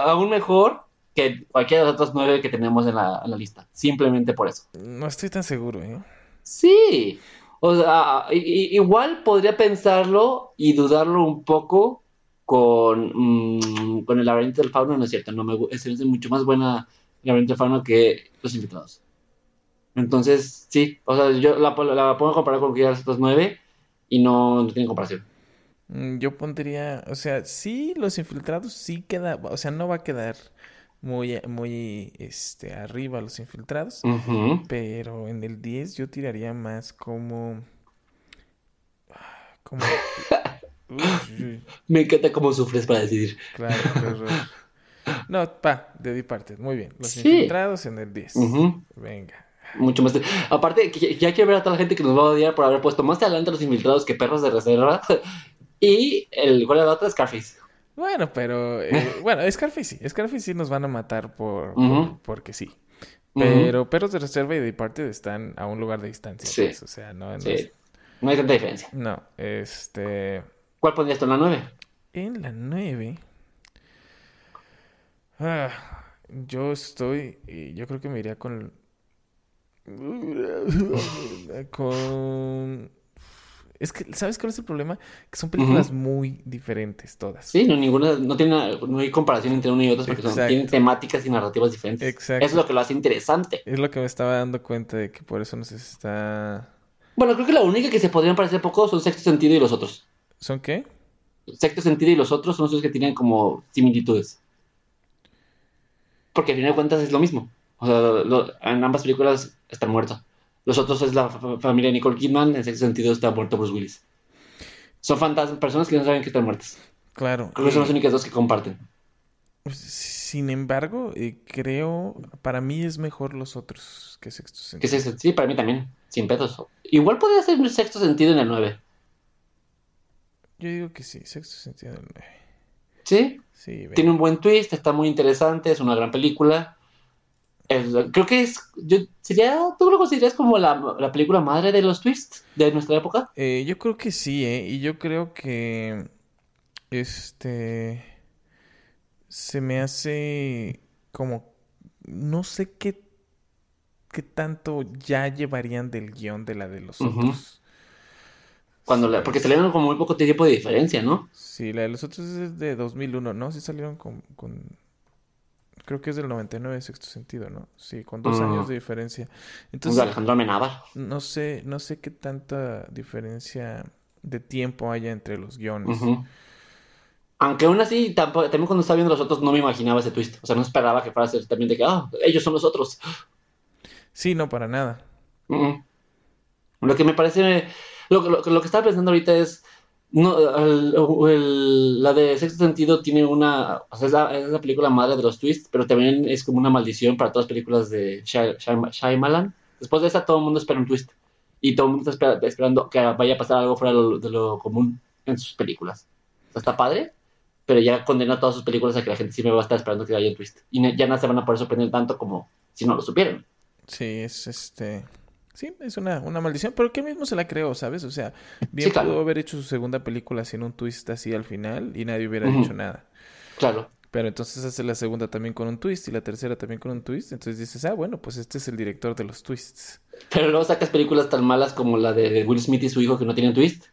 aún mejor que cualquiera de las otras nueve que tenemos en la, en la lista. Simplemente por eso. No estoy tan seguro, ¿eh? Sí. O sea, igual podría pensarlo y dudarlo un poco con, mm, con el laberinto del fauno, no es cierto, no me es, es mucho más buena del fauno que los infiltrados. Entonces, sí, o sea, yo la, la puedo comparar con cualquiera de estos nueve y no, no tiene comparación. Mm, Yo pondría, o sea, sí, los infiltrados sí queda, o sea, no va a quedar muy, muy, este, arriba los infiltrados, pero en el 10 yo tiraría más como, como, Uy, uy, Me encanta cómo sufres para decidir. claro, qué horror. No, pa, de Departed, muy bien, los Sí. infiltrados en el 10, Ujú. venga. Mucho más. Aparte, ya quiero ver a toda la gente que nos va a odiar por haber puesto más adelante los infiltrados que perros de reserva. Y el cuál era la otra, Scarface. Bueno, pero, eh, bueno, Scarface sí, Scarface sí nos van a matar por, porque sí. Pero Perros de Reserva y Departed están a un lugar de distancia, Sí. pues, o sea, no, no, Sí. es- No hay tanta diferencia. no, este, ¿Cuál pondrías tú en la 9? en la 9, ah, yo estoy, y yo creo que me iría con, con, es que, ¿sabes cuál es el problema? Que son películas muy diferentes todas. Sí, no, ninguna, no, tiene, no hay comparación entre una y otra porque son- tienen temáticas y narrativas diferentes. Exacto. Es lo que lo hace interesante. Es lo que me estaba dando cuenta de que por eso nos está... Bueno, creo que la única que se podrían parecer poco son Sexto Sentido y los otros. ¿Son qué? Sexto Sentido y los otros son los que tienen como similitudes. Porque al final de cuentas es lo mismo. O sea, lo- en ambas películas están muertos. Los otros es la fa- familia de Nicole Kidman, en sexto sentido está muerto Bruce Willis. Son fantasmas, personas que no saben que están muertas. Claro. Creo que son las únicas dos que comparten. Sin embargo, eh, creo, para mí es mejor los otros que Sexto Que Sentido. sexto- sí, para mí también, sin pedos. Igual podría ser un sexto sentido en el 9. Yo digo que sí, Sexto Sentido del 9. Sí, tiene un buen twist, está muy interesante, es una gran película. Creo que es, yo, sería, ¿tú lo consideras como la, la película madre de los twists de nuestra época? Eh, yo creo que sí, ¿eh? Y yo creo que este se me hace como no sé qué qué tanto ya llevarían del guion de la de los Ujú. otros. Cuando la- porque salieron con muy poco tiempo de diferencia, ¿no? Sí, la de los otros es de 2001, ¿no? Sí salieron con, con creo que es del 99 sexto sentido, ¿no? Sí, con dos años de diferencia. Entonces, Alejandro Amenábar. no sé, no sé qué tanta diferencia de tiempo haya entre los guiones. Aunque aún así, tampoco, también cuando estaba viendo los otros no me imaginaba ese twist. O sea, no esperaba que fuera a ser también de que, ah, ellos son los otros. Sí, no para nada. Lo que me parece, lo, lo- lo que estaba pensando ahorita es, no, el- el- la de Sexto Sentido tiene una, o sea, es la, es la película madre de los twists, pero también es como una maldición para todas las películas de Shy- Shy- Shyamalan. Después de esa todo el mundo espera un twist y todo el mundo está espera- esperando que vaya a pasar algo fuera de lo, de lo común en sus películas. O sea, está padre, pero ya condena todas sus películas a que la gente siempre va a estar esperando que haya un twist. Y ya no se van a poder sorprender tanto como si no lo supieran. Sí, es este. Sí, es una, una maldición, pero que él mismo se la creó, ¿sabes? O sea, bien Sí, claro. pudo haber hecho su segunda película sin un twist así al final y nadie hubiera dicho nada. Claro. Pero entonces hace la segunda también con un twist y la tercera también con un twist. Entonces dices, ah, bueno, pues este es el director de los twists. Pero luego sacas películas tan malas como la de Will Smith y su hijo que no tienen twist.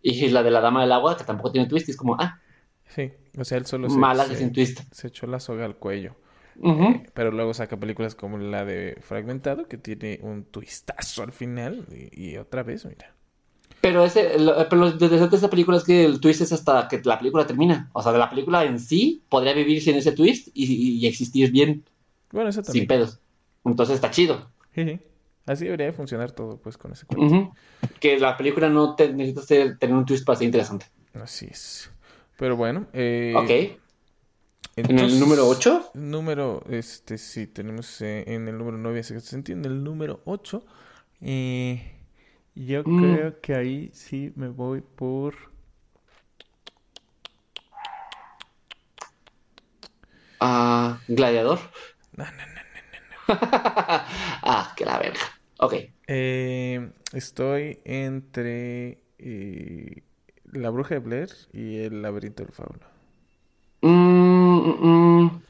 Y la de la Dama del Agua que tampoco tiene twist. Y es como, ah, Sí, o sea, él solo se, sin twist. se echó la soga al cuello. Ujú. Pero luego saca películas como la de Fragmentado, que tiene un twistazo al final. Y, y otra vez, mira. Pero, ese, lo- pero lo interesante de esa película es que el twist es hasta que la película termina. O sea, de la película en sí podría vivir sin ese twist y, y existir bien, Bueno, eso sin pedos. Entonces está chido. Así debería de funcionar todo, pues, con ese cuento. Que la película no te, necesita ser- tener un twist para ser interesante. Así es. Pero bueno, eh, ok. ¿En el entonces, número 8? Número, este, sí, tenemos eh, en el número 9 sexto sentido, en el número 8. eh, yo Mm. creo que ahí sí me voy por... Ah, Gladiador. No, no, no. ah, que la verga. Ok. Eh, estoy entre eh, La Bruja de Blair y El Laberinto del Fauno. Mm, mm, mm.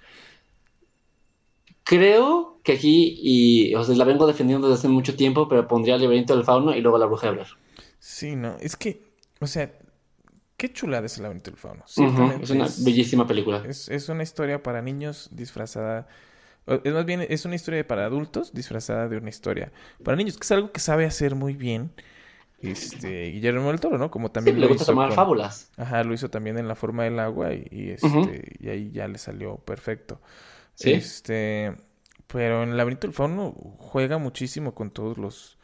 Creo que aquí, y o sea, la vengo defendiendo desde hace mucho tiempo, pero pondría el laberinto del fauno y luego la bruja de Blair. Sí, no, es que, o sea, qué chulada es El Laberinto del Fauno. Es una es- bellísima película. Es, es una historia para niños disfrazada Es más bien, es una historia para adultos disfrazada de una historia para niños, que es algo que sabe hacer muy bien este Guillermo del Toro, ¿no? Como también Sí, lo le gusta hizo tomar con- fábulas. Ajá, lo hizo también en La forma del agua y, y, este, y ahí ya le salió perfecto. Sí. Este, pero en el laberinto del fauno juega muchísimo con todos los,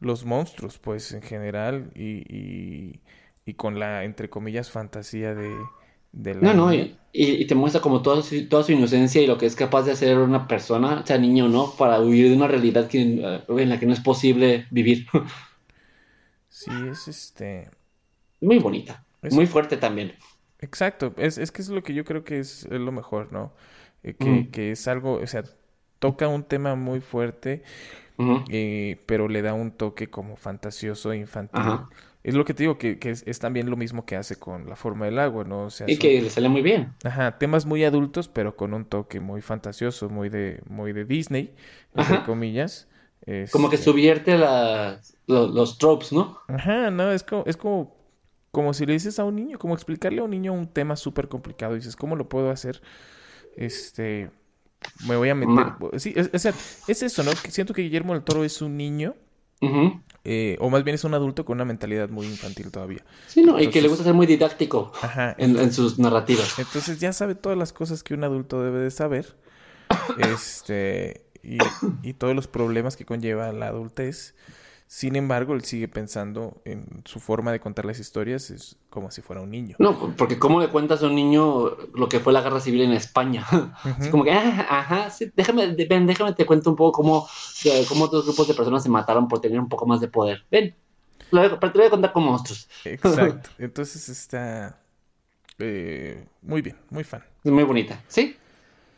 los monstruos, pues, en general, y, y, y con la, entre comillas, fantasía de, de la No, no, y- y te muestra como toda su, toda su inocencia y lo que es capaz de hacer una persona, sea niño o no, para huir de una realidad que, eh, en la que no es posible vivir. Sí, es este... Muy bonita, Es- muy fuerte también. Exacto, es, es que es lo que yo creo que es, lo mejor, ¿no? Eh, que, Mm. que es algo, o sea, toca un tema muy fuerte, eh, pero le da un toque como fantasioso e infantil. Ajá. Es lo que te digo, que, que es, es también lo mismo que hace con La forma del agua, ¿no? O sea, Y son- que le sale muy bien. Ajá, temas muy adultos, pero con un toque muy fantasioso, muy de, muy de Disney, entre Ajá. comillas. Como que Este, subvierte las, lo- los, tropes, ¿no? Ajá, no, es como, es como, como si le dices a un niño, como explicarle a un niño un tema súper complicado. Dices, ¿cómo lo puedo hacer? Este, me voy a meter. Ma- Sí, es, es, es eso, ¿no? Que siento que Guillermo del Toro es un niño, eh, o más bien es un adulto con una mentalidad muy infantil todavía. Sí, ¿no? Y que le gusta ser muy didáctico Ajá, en, en sus narrativas. Entonces ya sabe todas las cosas que un adulto debe de saber. Este, y, y todos los problemas que conlleva la adultez. Sin embargo, él sigue pensando en su forma de contar las historias es como si fuera un niño. No, porque ¿cómo le cuentas a un niño lo que fue la guerra civil en España? Es como que, ah, ajá, sí, déjame, ven, déjame te cuento un poco cómo, cómo otros grupos de personas se mataron por tener un poco más de poder. Ven, lo voy te voy a contar con monstruos. Exacto. Entonces está eh, muy bien, muy fan. Es muy bonita, ¿sí?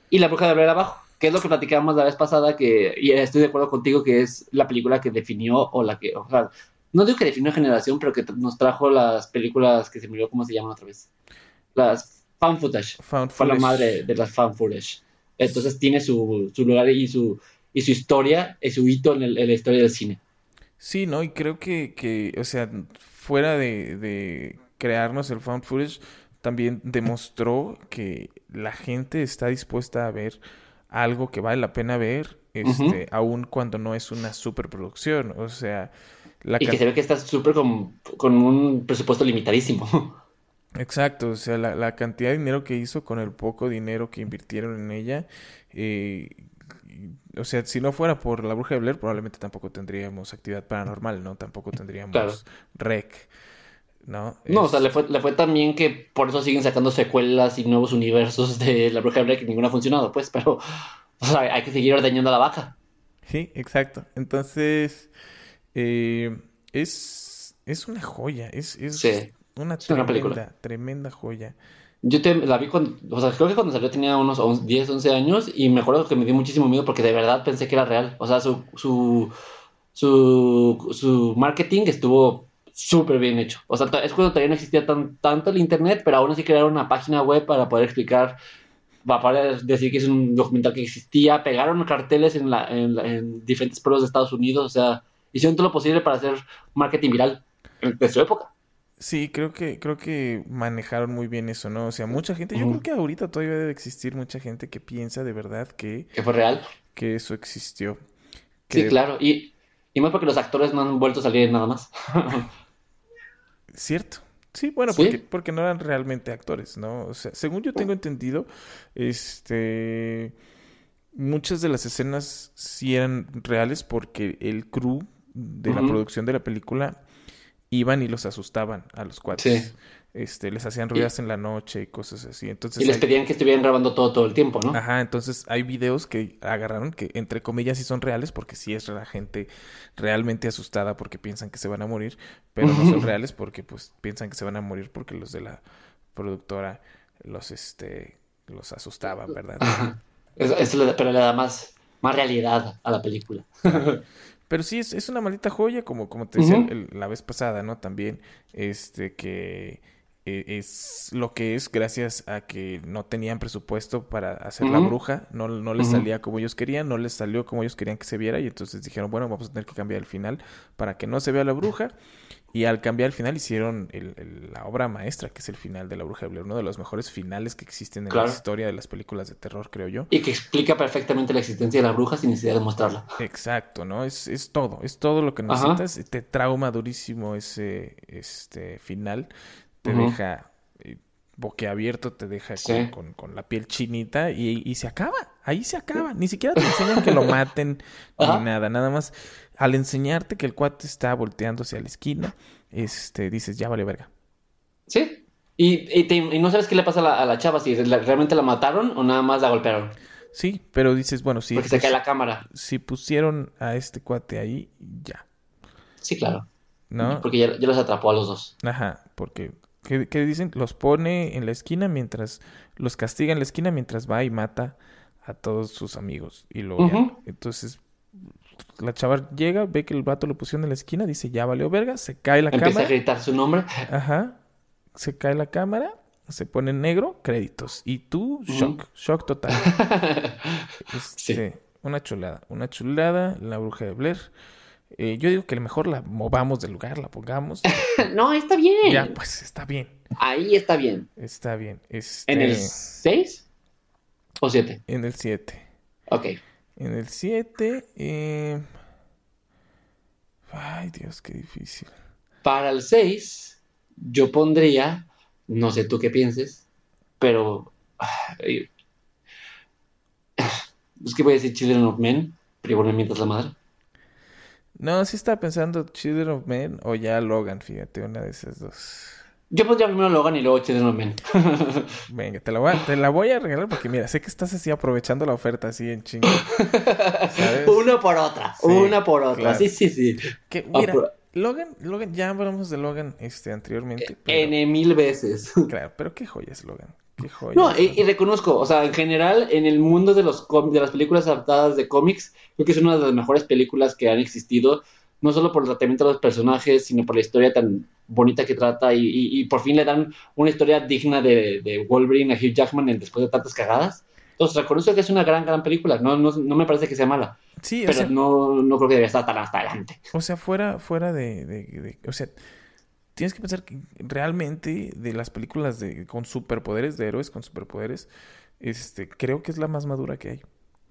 Y La Bruja de Blair abajo, que es lo que platicábamos la vez pasada, que y estoy de acuerdo contigo que es la película que definió, o la que, o sea, no digo que definió generación, pero que nos trajo las películas que se olvidó cómo se llaman otra vez. Las fan footage. Found Fue la madre de las fan footage. Entonces tiene su, su lugar y su, y su historia, y su hito en, el- en la historia del cine. Sí, ¿no? Y creo que, que o sea, fuera de, de crearnos el found footage, también demostró que la gente está dispuesta a ver algo que vale la pena ver, este, aun cuando no es una superproducción. O sea, la Y que se ve que está súper con, con un presupuesto limitadísimo. Exacto, o sea, la, la cantidad de dinero que hizo con el poco dinero que invirtieron en ella, eh, o sea, si no fuera por La Bruja de Blair, probablemente tampoco tendríamos actividad paranormal, ¿no? Tampoco tendríamos Claro. Rec, ¿no? No, o sea, le fue, le fue tan bien que por eso siguen sacando secuelas y nuevos universos de La Bruja de Blair que ninguna ha funcionado, pues, pero o sea, hay que seguir ordeñando a la vaca. Sí, exacto. Entonces, eh, es, es una joya, es, es Sí, una es una película. tremenda, tremenda joya. Yo te, la vi cuando, o sea, creo que cuando salió tenía unos 11, 10, 11 años y me acuerdo que me dio muchísimo miedo porque de verdad pensé que era real. O sea, su, su, su, su marketing estuvo súper bien hecho. O sea, es cuando todavía no existía tan, tanto el internet, pero aún así crearon una página web para poder explicar, para decir que es un documental que existía, pegaron carteles en, la, en, la- en diferentes pueblos de Estados Unidos, o sea, hicieron todo lo posible para hacer marketing viral de su época. Sí, creo que, creo que manejaron muy bien eso, ¿no? O sea, mucha gente, yo creo que ahorita todavía debe existir mucha gente que piensa de verdad que, Que fue real. que eso existió. Sí, claro. Y, y más porque los actores no han vuelto a salir nada más. Cierto. Sí, bueno, Sí. porque, porque no eran realmente actores, ¿no? O sea, según yo tengo entendido, este, muchas de las escenas sí eran reales porque el crew de la producción de la película iban y los asustaban a los cuates. Sí. Este, les hacían ruidas en la noche y cosas así. Entonces Y les hay- pedían que estuvieran grabando todo, todo el tiempo, ¿no? Ajá, entonces hay videos que agarraron que entre comillas sí son reales porque sí es la gente realmente asustada porque piensan que se van a morir, pero no son reales porque pues piensan que se van a morir porque los de la productora los este los asustaban, ¿verdad? Ajá. Eso, eso pero le da más, más realidad a la película. Pero sí es, es una maldita joya, como, como te decía el- la vez pasada, ¿no? También, este, que es lo que es gracias a que no tenían presupuesto para hacer la bruja, no, no les salía como ellos querían, no les salió como ellos querían que se viera, y entonces dijeron, bueno, vamos a tener que cambiar el final para que no se vea la bruja, Y al cambiar el final hicieron el- el- la obra maestra, que es el final de La Bruja de Blair, uno de los mejores finales que existen en Claro. la historia de las películas de terror, creo yo. Y que explica perfectamente la existencia de la bruja sin necesidad de mostrarla. Exacto, ¿no? Es, es todo, es todo lo que Ajá. necesitas. Te trauma durísimo ese este final. Te Ujú. deja eh, boquiabierto, te deja Sí. con, con- con la piel chinita y, y se acaba. Ahí se acaba. Ni siquiera te enseñan que lo maten Ajá. ni nada. Nada más al enseñarte que el cuate está volteándose a la esquina, este, dices, ya vale verga. ¿Sí? Y, y, te- y no sabes qué le pasa a la, a la chava, si la- realmente la mataron o nada más la golpearon. Sí, pero dices, bueno, si, Porque se cae la cámara. si pusieron a este cuate ahí, ya, Sí, claro. ¿no? Porque ya, ya los atrapó a los dos. Ajá, porque ¿qué, qué dicen? Los pone en la esquina mientras los castiga en la esquina mientras va y mata a todos sus amigos y luego ya- Ujú. entonces la chava llega, ve que el vato lo pusieron en la esquina, dice, "Ya valió verga", se cae la Empieza a cámara. gritar su nombre. Ajá. Se cae la cámara, se pone en negro, créditos y tú shock, shock total. Sí. Este, una chulada, una chulada, la bruja de Blair. Eh, yo digo que mejor la movamos del lugar, la pongamos. no, está bien. Ya, pues está bien. Ahí está bien. Está bien. Este, ¿En el 6 o 7? En el 7. Ok. En el 7. eh, Ay, Dios, qué difícil. Para el 6, yo pondría, no sé tú qué pienses, pero es que voy a decir Children of Men, pero igual me mientas la madre. No, sí estaba pensando Children of Men o ya Logan, fíjate, una de esas dos. Yo pondría primero Logan y luego Children of Men. Venga, te la voy a, te la voy a regalar porque mira, sé que estás así aprovechando la oferta así en chingo. ¿Sabes? Una por otra, Sí, una por otra. claro. Sí, sí, sí. Que, mira, Logan, Logan, ya hablamos de Logan este, anteriormente. Pero, N mil veces. Claro, pero qué joya es Logan. Qué joya. No, y, reconozco, o sea, en general, en el mundo de los de las películas adaptadas de cómics, creo que es una de las mejores películas que han existido, no solo por el tratamiento de los personajes, sino por la historia tan bonita que trata y, y- y por fin le dan una historia digna de, de Wolverine a Hugh Jackman en- después de tantas cagadas. Entonces, reconozco que es una gran, gran película. No, no, no me parece que sea mala, Sí, o pero sea, no, no creo que debería estar tan hasta adelante. o sea, fuera, fuera de, de- de- O sea, tienes que pensar que realmente de las películas de, con superpoderes, de héroes con superpoderes, este, creo que es la más madura que hay.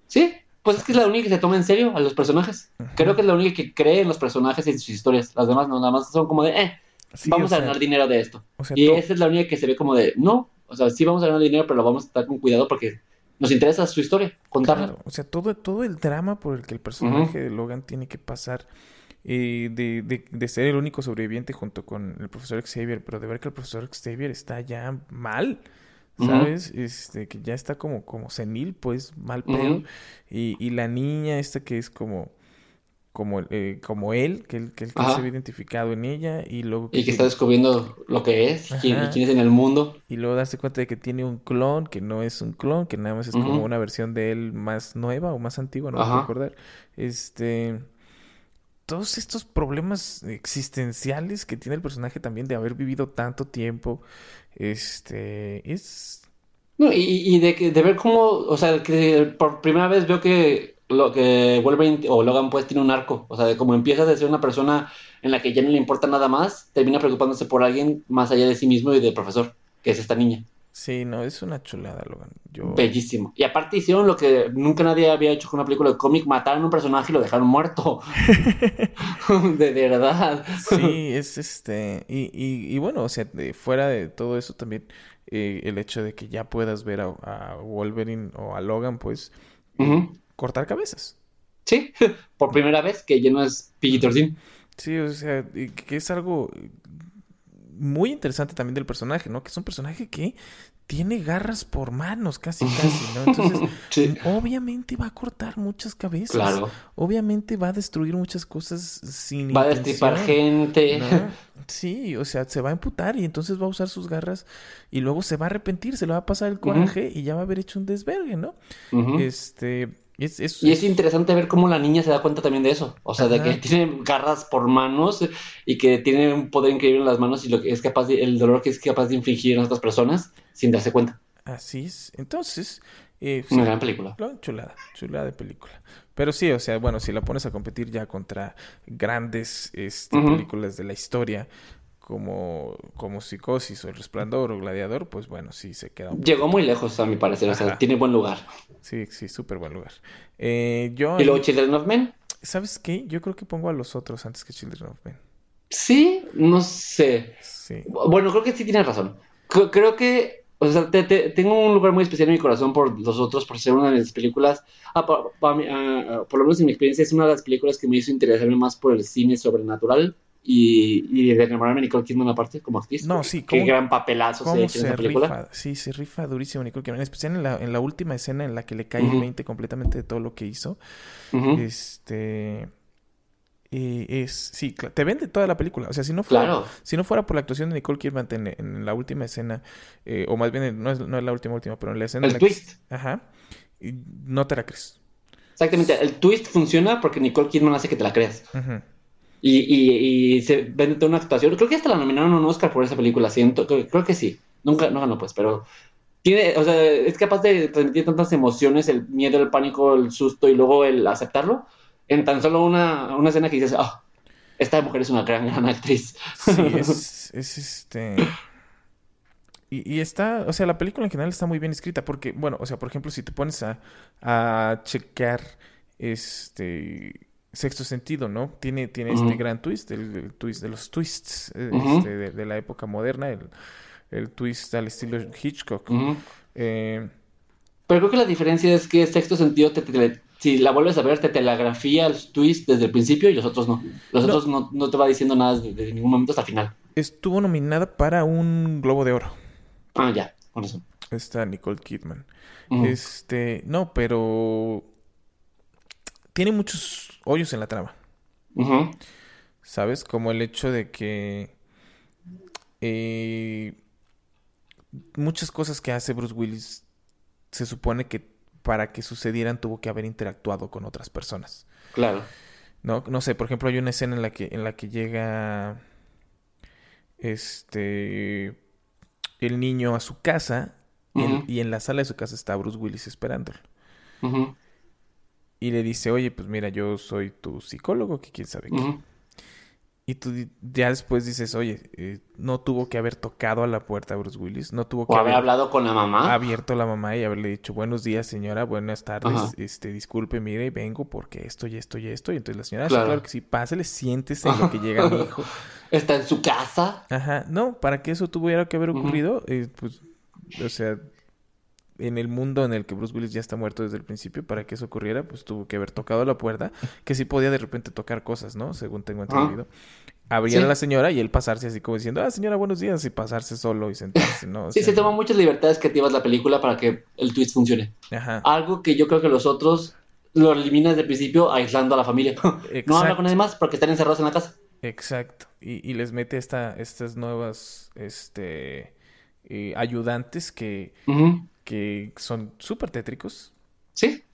Sí, pues es que es la única que se toma en serio a los personajes. Creo que es la única que cree en los personajes y en sus historias. Las demás no, nada más son como de, eh, Sí, vamos a sea, ganar dinero de esto. o sea, Y esa es la única que se ve como de, no, o sea, sí vamos a ganar dinero, pero lo vamos a estar con cuidado porque nos interesa su historia, contarla. Claro, o sea, todo, todo el drama por el que el personaje de Logan tiene que pasar eh, de, de- de ser el único sobreviviente junto con el profesor Xavier, pero de ver que el profesor Xavier está ya mal. ¿sabes? Este, que ya está como, como senil, pues, mal pedo. Y, y la niña esta que es como, como, eh, como él, que él, que él que se ve identificado en ella, y luego Y que está descubriendo lo que es, quién, Ajá. quién es en el mundo. y luego darse cuenta de que tiene un clon, que no es un clon, que nada más es como una versión de él más nueva o más antigua, no me puedo acordar. Este. Todos estos problemas existenciales que tiene el personaje también de haber vivido tanto tiempo. Este. Es. No, y, y de, de ver cómo, o sea, que por primera vez veo que lo que Wolverine o Logan pues tiene un arco, o sea, de cómo empieza de ser una persona en la que ya no le importa nada más, termina preocupándose por alguien más allá de sí mismo y del profesor, que es esta niña. Sí, no, es una chulada, Logan. Yo. Bellísimo. Y aparte hicieron lo que nunca nadie había hecho con una película de cómic, mataron a un personaje y lo dejaron muerto. de verdad. Sí, es este. Y, y, y bueno, o sea, de- fuera de todo eso también, eh, el hecho de que ya puedas ver a, a Wolverine o a Logan, pues, Ujú. cortar cabezas. Sí, por primera vez que ya no es PG-13. Sí, o sea, que es algo muy interesante también del personaje, ¿no? Que es un personaje que tiene garras por manos, casi, casi, ¿no? Entonces, Sí, obviamente va a cortar muchas cabezas. claro. Obviamente va a destruir muchas cosas sin Va a destripar gente. ¿no? Sí, o sea, se va a emputar y entonces va a usar sus garras y luego se va a arrepentir, se le va a pasar el coraje y ya va a haber hecho un desvergue, ¿no? Este, es, es, Y es interesante ver cómo la niña se da cuenta también de eso. O sea, de que tiene garras por manos y que tiene un poder increíble en las manos y lo que es capaz de, el dolor que es capaz de infligir en otras personas sin darse cuenta. Así es. Entonces, eh, Una sí, gran película. chulada, chulada de película. Pero sí, o sea, bueno, si la pones a competir ya contra grandes este, películas de la historia, como, como Psicosis o El Resplandor o Gladiador, pues bueno, sí se queda un Llegó muy lejos, a mi parecer. O sea, tiene buen lugar. Sí, sí, súper buen lugar. Eh, yo, Y luego Children of Men. ¿sabes qué? Yo creo que pongo a los otros antes que Children of Men. Sí, no sé. Sí. Bueno, creo que sí tienes razón. Cre- Creo que, o sea, te- te- tengo un lugar muy especial en mi corazón por los otros, por ser una de mis películas. Ah, pa- pa- mí, ah, ah, por lo menos en mi experiencia, es una de las películas que me hizo interesarme más por el cine sobrenatural y, y de enamorarme de Nicole Kidman aparte como actriz. No, sí, Qué ¿cómo- gran papelazo se ha ¿Cómo hecho en se esa película. rifa? Sí, se rifa durísimo Nicole Kidman. En especial en la, en la última escena en la que le cae el Ujú. 20 completamente de todo lo que hizo. Este... eh, es, sí, te vende toda la película. O sea, si no fuera, Claro. si no fuera por la actuación de Nicole Kidman en, en la última escena, eh, o más bien en- no es, no es la última última, pero en la escena El en la que- twist. ajá, no te la crees. Exactamente, el twist funciona porque Nicole Kidman hace que te la creas. Y, y, y se vende toda una actuación. Creo que hasta la nominaron a un Oscar por esa película, siento. Creo, creo que sí. Nunca, no ganó, pues, pero tiene, o sea, es capaz de transmitir tantas emociones, el miedo, el pánico, el susto y luego el aceptarlo, en tan solo una, una escena que dices, ah, esta mujer es una gran, gran actriz. Sí, es, es este. Y, y está, o sea, la película en general está muy bien escrita porque, bueno, o sea, por ejemplo, si te pones a, a checar este sexto sentido, ¿no? Tiene, tiene este gran twist, el, el twist de los twists eh, este, de, de la época moderna, el, el twist al estilo Hitchcock. Eh, Pero creo que la diferencia es que sexto sentido, te, te- si la vuelves a ver, te telegrafía el twist desde el principio y los otros no. Los No. otros no, no te va diciendo nada desde, ningún momento hasta el final. estuvo nominada para un Globo de Oro. Ah, ya, con eso. Está Nicole Kidman. Este, no, pero tiene muchos hoyos en la trama. ¿sabes? Como el hecho de que eh, muchas cosas que hace Bruce Willis se supone que para que sucedieran tuvo que haber interactuado con otras personas, Claro. ¿no? No sé, por ejemplo, hay una escena en la que en la que llega este el niño a su casa y en- Ujú. y en la sala de su casa está Bruce Willis esperándolo. Ujú. Y le dice, oye, pues mira, yo soy tu psicólogo, que quién sabe qué. Y tú ya después dices, oye, eh, no tuvo que haber tocado a la puerta Bruce Willis, no tuvo que O haber hablado con la mamá. abierto la mamá y haberle dicho, buenos días, señora, buenas tardes, Ajá. este, disculpe, mire, vengo porque esto y esto y esto. Y entonces la señora, "Sí, Claro. claro que sí, pásele, siéntese en lo que llega mi hijo. Está en su casa. Ajá, no, para que eso tuviera que haber ocurrido, eh, pues, o sea, en el mundo en el que Bruce Willis ya está muerto desde el principio, para que eso ocurriera, pues tuvo que haber tocado la puerta, que sí podía de repente tocar cosas, ¿no? Según tengo entendido. Abrir a Sí. la señora y él pasarse así como diciendo, ah, señora, buenos días, y pasarse solo y sentarse, ¿no? O Sí, sea, se toman muchas libertades creativas la película para que el twist funcione. Ajá. Algo que yo creo que los otros lo eliminan desde el principio aislando a la familia. no habla con nadie más porque están encerrados en la casa. Exacto. Y, y les mete esta, estas nuevas, este, eh, ayudantes que, Ujú. Que son súper tétricos. Sí.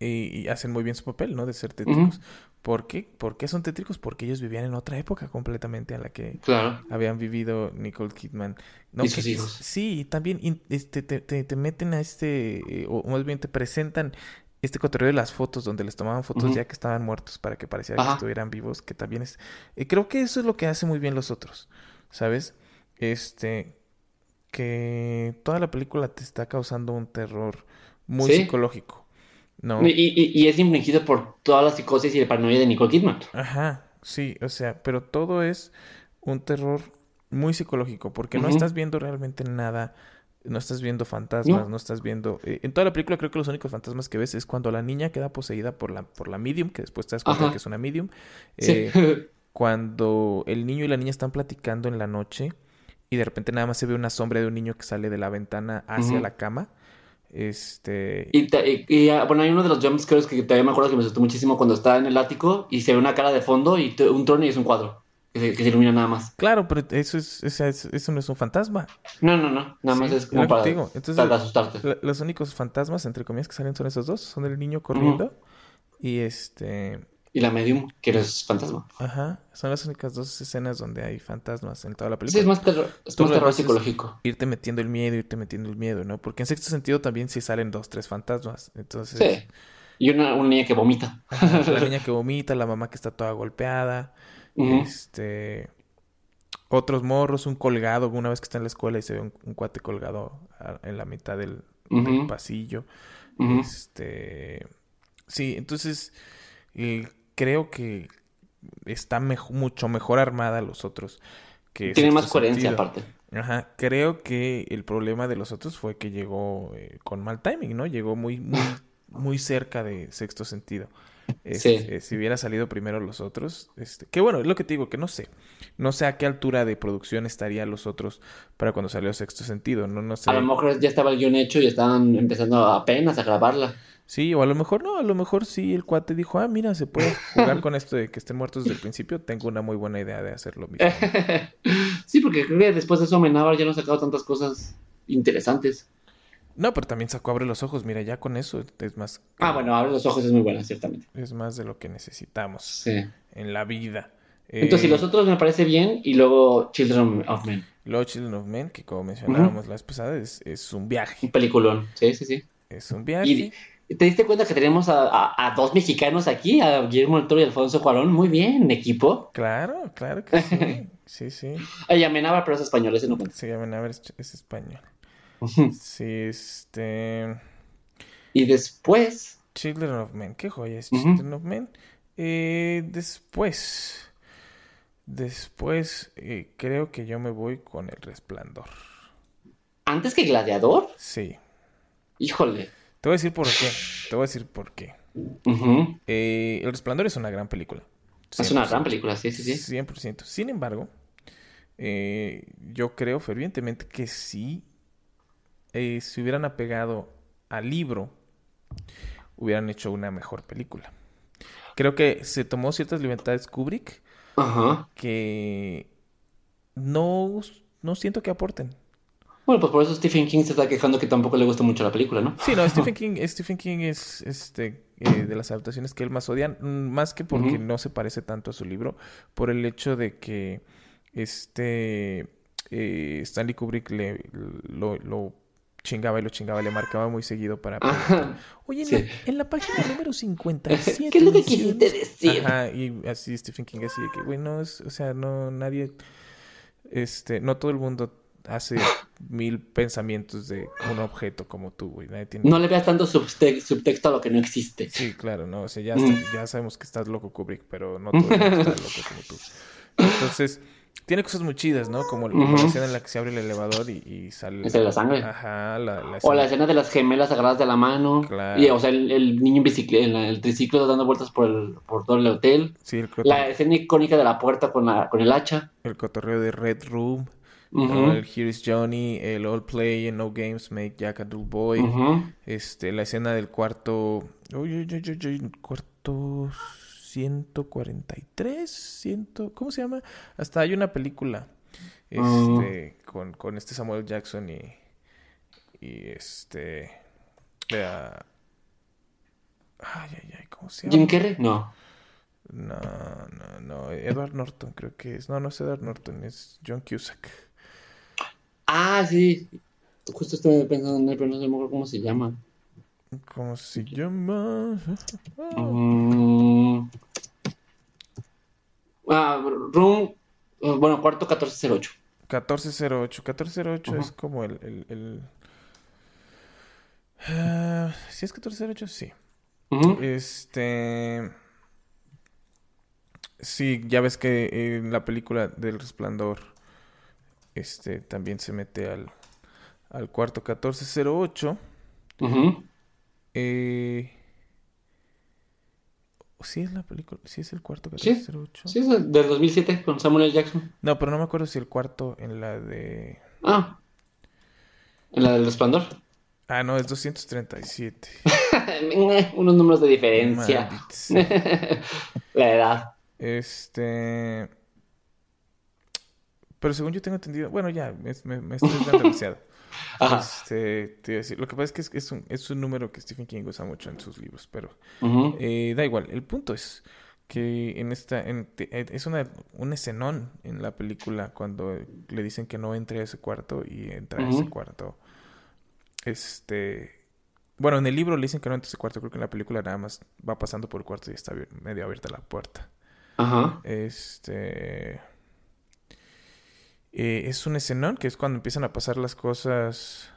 y, y hacen muy bien su papel, ¿no? De ser tétricos. ¿Por qué? ¿Por qué son tétricos? Porque ellos vivían en otra época completamente a la que Claro. habían vivido Nicole Kidman. No, Y sus que- hijos. Sí, y también este, te, te- te meten a este, eh, o más bien te presentan este cotorreo de las fotos, donde les tomaban fotos ya que estaban muertos para que pareciera que estuvieran vivos, que también es... eh, creo que eso es lo que hace muy bien los otros, ¿sabes? Este, que toda la película te está causando un terror muy Sí. psicológico, ¿no? Y, y- y es infligido por toda la psicosis y el paranoia de Nicole Kidman. Ajá, sí, o sea, pero todo es un terror muy psicológico, porque no estás viendo realmente nada, no estás viendo fantasmas, No. no, estás viendo... eh, en toda la película creo que los únicos fantasmas que ves es cuando la niña queda poseída por la, por la medium, que después te das cuenta Ajá. que es una medium, Sí. eh, cuando el niño y la niña están platicando en la noche y de repente nada más se ve una sombra de un niño que sale de la ventana hacia la cama, este... Y, ta- y- y, ah, bueno, hay uno de los jumpscares que todavía me acuerdo que me asustó muchísimo cuando está en el ático y se ve una cara de fondo y un trono y es un cuadro que se, que se ilumina nada más. Claro, pero eso, es, o sea, es- eso no es un fantasma. No, no, no. Nada más Sí, es es como que para, te digo. Entonces, para asustarte. La- los únicos fantasmas, entre comillas, que salen son esos dos. Son el niño corriendo y este... Y la medium, que eres fantasma. Ajá, son las únicas dos escenas donde hay fantasmas en toda la Sí, película. es más, terror, es más terror psicológico. Irte metiendo el miedo, irte metiendo el miedo, ¿no? Porque en sexto sentido también sí salen dos, tres fantasmas. Entonces, Sí. Y una, una niña que vomita. ajá, la niña que vomita, la mamá que está toda golpeada, este, otros morros, un colgado, una vez que está en la escuela y se ve un, un cuate colgado a- en la mitad del, pasillo. Este, sí, entonces creo que está mejo- mucho mejor armada los otros que Tiene más Sexto coherencia Sentido. aparte. Ajá, creo que el problema de los otros fue que llegó eh, con mal timing, ¿no? Llegó muy, muy, muy cerca de sexto sentido. Este, Sí. eh, si hubiera salido primero los otros, este, que bueno, es lo que te digo, que no sé. No sé a qué altura de producción estaría los otros para cuando salió sexto sentido, no, no sé. A lo mejor ya estaba el guion hecho y estaban empezando apenas a grabarla. Sí, o a lo mejor no, a lo mejor sí el cuate dijo, ah, mira, se puede jugar con esto de que estén muertos desde el principio, tengo una muy buena idea de hacer lo mismo. sí, porque creo que después de eso Amenábar ya no ha sacado tantas cosas interesantes. No, pero también sacó Abre los Ojos, mira, ya con eso es más, Ah, bueno, abre los ojos es muy buena, ciertamente. es más de lo que necesitamos Sí. en la vida. Entonces, Eh, los otros me parece bien, y luego Children of Men. Luego Children of Men, que como mencionábamos la vez pasada, es, es un viaje. Un peliculón. Sí, sí, sí. Es un viaje. Y ¿te diste cuenta que tenemos a, a- a dos mexicanos aquí, a Guillermo del Toro y Alfonso Cuarón? Muy bien, equipo. Claro, claro que sí. Sí, sí. Ay, Amenábar, pero es español, ese no cuenta. Se llaman, a ver, es, es español. Sí, este. Y después, Children of Men, qué joya es. Children of Men. Eh, después. Después, eh, creo que yo me voy con El Resplandor. antes que Gladiador, Sí. híjole. Te voy a decir por qué. Te voy a decir por qué. Eh, El Resplandor es una gran película. Es una 100%. gran película, sí, sí, sí. 100%. Sin embargo, eh, yo creo fervientemente que si eh, se hubieran apegado al libro, hubieran hecho una mejor película. Creo que se tomó ciertas libertades Kubrick que no, no siento que aporten. Bueno, pues por eso Stephen King se está quejando que tampoco le gusta mucho la película, ¿no? Sí, no, Stephen King, Stephen King es este eh, de las adaptaciones que él más odia, mm, más que porque no se parece tanto a su libro, por el hecho de que este eh, Stanley Kubrick le lo, lo chingaba y lo chingaba, le marcaba muy seguido para Ajá. Oye, en, Sí. la, en la página número 57 ¿Qué es lo que mencionas-" quisiste decir? Ajá, y así Stephen King así de que, güey, no es, o sea, no nadie este, no todo el mundo hace mil pensamientos de un objeto como tú, güey. Nadie tiene No le veas tanto subte- subtexto a lo que no existe. Sí, claro, no, o sea, ya, Mm. ya sabemos que estás loco Kubrick, pero no todo el mundo está loco como tú. Entonces, tiene cosas muy chidas, ¿no? Como, como la Ujú. escena en la que se abre el elevador y, y sale... Sale la sangre. Ajá, la, la O la escena- de las gemelas agarradas de la mano. Claro. Y, o sea, el, el niño en bicicleta, el, triciclo dando vueltas por, el, por todo el hotel. Sí, el, La escena icónica de la puerta con, la, con el hacha. el cotorreo de Red Room, El Here is Johnny, el All Play and No Games Make Jack a Dull Boy, este, la escena del cuarto... Uy, uy, uy, cuarto 143, 100... ¿Cómo se llama? Hasta hay una película este, con, con este Samuel Jackson y, y este... ay, ay, ay, ¿cómo se llama? Jim Carrey, no. No, no, no. Edward Norton creo que es. No, no es Edward Norton, es John Cusack. Ah, sí. Justo estoy pensando en él, pero no sé cómo se llama. ¿Cómo se llama? Ah, Mm. Ah, Room. eh, Bueno, cuarto 1408. 1408. 1408 es Ujú. como el... el, el... Ah, ¿Sí es 1408? Sí. Este... Sí, ya ves que en la película del Resplandor este también se mete al, al cuarto 1408. Ujú. Eh... Sí es la película, sí es el cuarto Sí, 1408. Sí, es del 2007 con Samuel L. Jackson. No, pero no me acuerdo si el cuarto en la de... Ah. En la del resplandor. Ah, no, es 237. Unos números de diferencia. La edad. Este... Pero según yo tengo entendido... Bueno, ya, me, me, me estoy dando demasiado. Ajá. Este, te iba a decir, lo que pasa es que es, es un, es un número que Stephen King usa mucho en sus libros, pero eh, da igual. El punto es que en esta en- eh, es una un escenón en la película cuando le dicen que no entre a ese cuarto y entra a ese cuarto. Este, bueno, en el libro le dicen que no entre a ese cuarto, creo que en la película nada más va pasando por el cuarto y está medio abierta la puerta. Ajá. Este eh, es un escenón que es cuando empiezan a pasar las cosas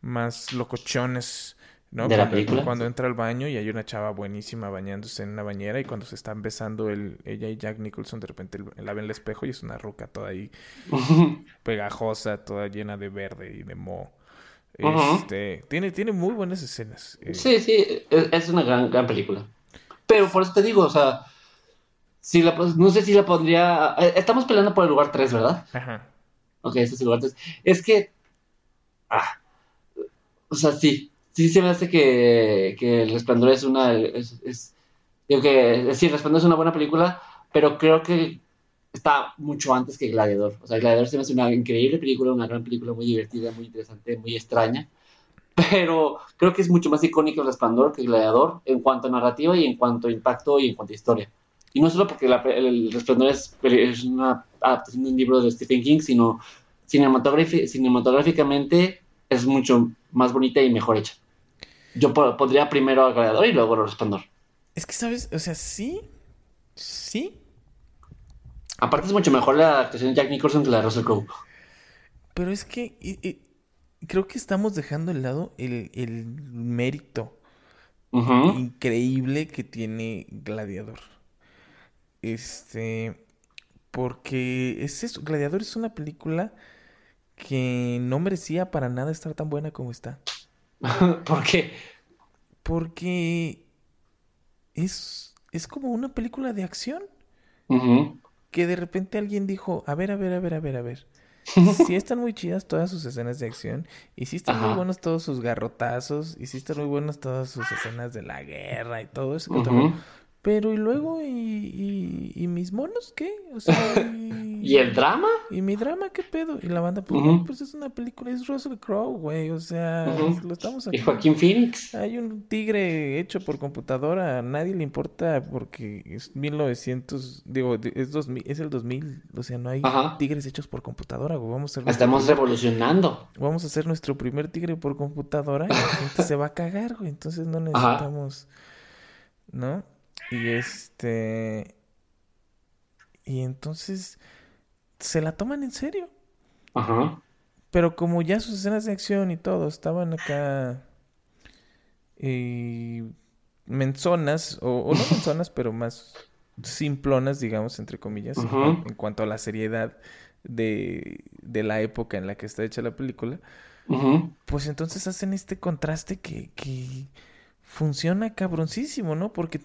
más locochones, ¿no? ¿De la cuando, película? cuando entra al baño y hay una chava buenísima bañándose en una bañera y cuando se están besando el, ella y Jack Nicholson, de repente la ven el espejo y es una ruca toda ahí pegajosa, toda llena de verde y de moho. Este, tiene, tiene muy buenas escenas. eh, Sí, sí, es, es una gran, gran película. Pero por eso te digo, o sea, si la, no sé si la pondría. eh, Estamos peleando por el lugar 3, ¿verdad? Ajá. Ok, ese es el lugar 3. Es que. Ah, o sea, sí. Sí se me hace que, que El Resplandor es una. Es, es- digo que. Sí, El Resplandor es una buena película, pero creo que está mucho antes que Gladiador. O sea, Gladiador se me hace una increíble película, una gran película muy divertida, muy interesante, muy extraña. Pero creo que es mucho más icónico El Resplandor que Gladiador en cuanto a narrativa y en cuanto a impacto y en cuanto a historia. Y no solo porque la- el Resplandor es, es una adaptación de un libro de Stephen King, sino cinematográfi- cinematográficamente es mucho más bonita y mejor hecha. Yo po- pondría primero a Gladiador y luego El Resplandor. Es que, ¿sabes? O sea, sí, sí, Aparte es mucho mejor la actuación de Jack Nicholson que la de Russell Crowe. Pero es que y- y creo que estamos dejando de lado el, el mérito increíble que tiene Gladiador. Este, porque es eso, Gladiador es una película que no merecía para nada estar tan buena como está. ¿Por qué? Porque es, es como una película de acción que de repente alguien dijo, a ver, a ver, a ver, a ver, a ver. Sí están muy chidas todas sus escenas de acción y sí están muy buenos todos sus garrotazos y sí están muy buenos todas sus escenas de la guerra y todo eso. Ujú. Pero y luego, ¿y, y, y mis monos qué? O sea, y, ¿Y el drama? ¿Y mi drama qué pedo? Y la banda, pues, pues es una película, es Russell Crowe, güey, o sea, lo estamos Y aquí. Joaquín Phoenix. Hay un tigre hecho por computadora, a nadie le importa porque es 1900, digo, es 2000, es el 2000, o sea, no hay Ajá. tigres hechos por computadora, güey. Vamos a hacer Estamos primer- revolucionando. vamos a hacer nuestro primer tigre por computadora y la gente se va a cagar, güey. Entonces no Ajá. necesitamos, ¿no? Y este y entonces se la toman en serio. Ajá. Pero como ya sus escenas de acción y todo estaban acá eh, menzonas, o, o no menzonas, pero más simplonas, digamos, entre comillas, en, cuanto a la seriedad de, de la época en la que está hecha la película, Ujú. pues entonces hacen este contraste que, que funciona cabroncísimo, ¿no? Porque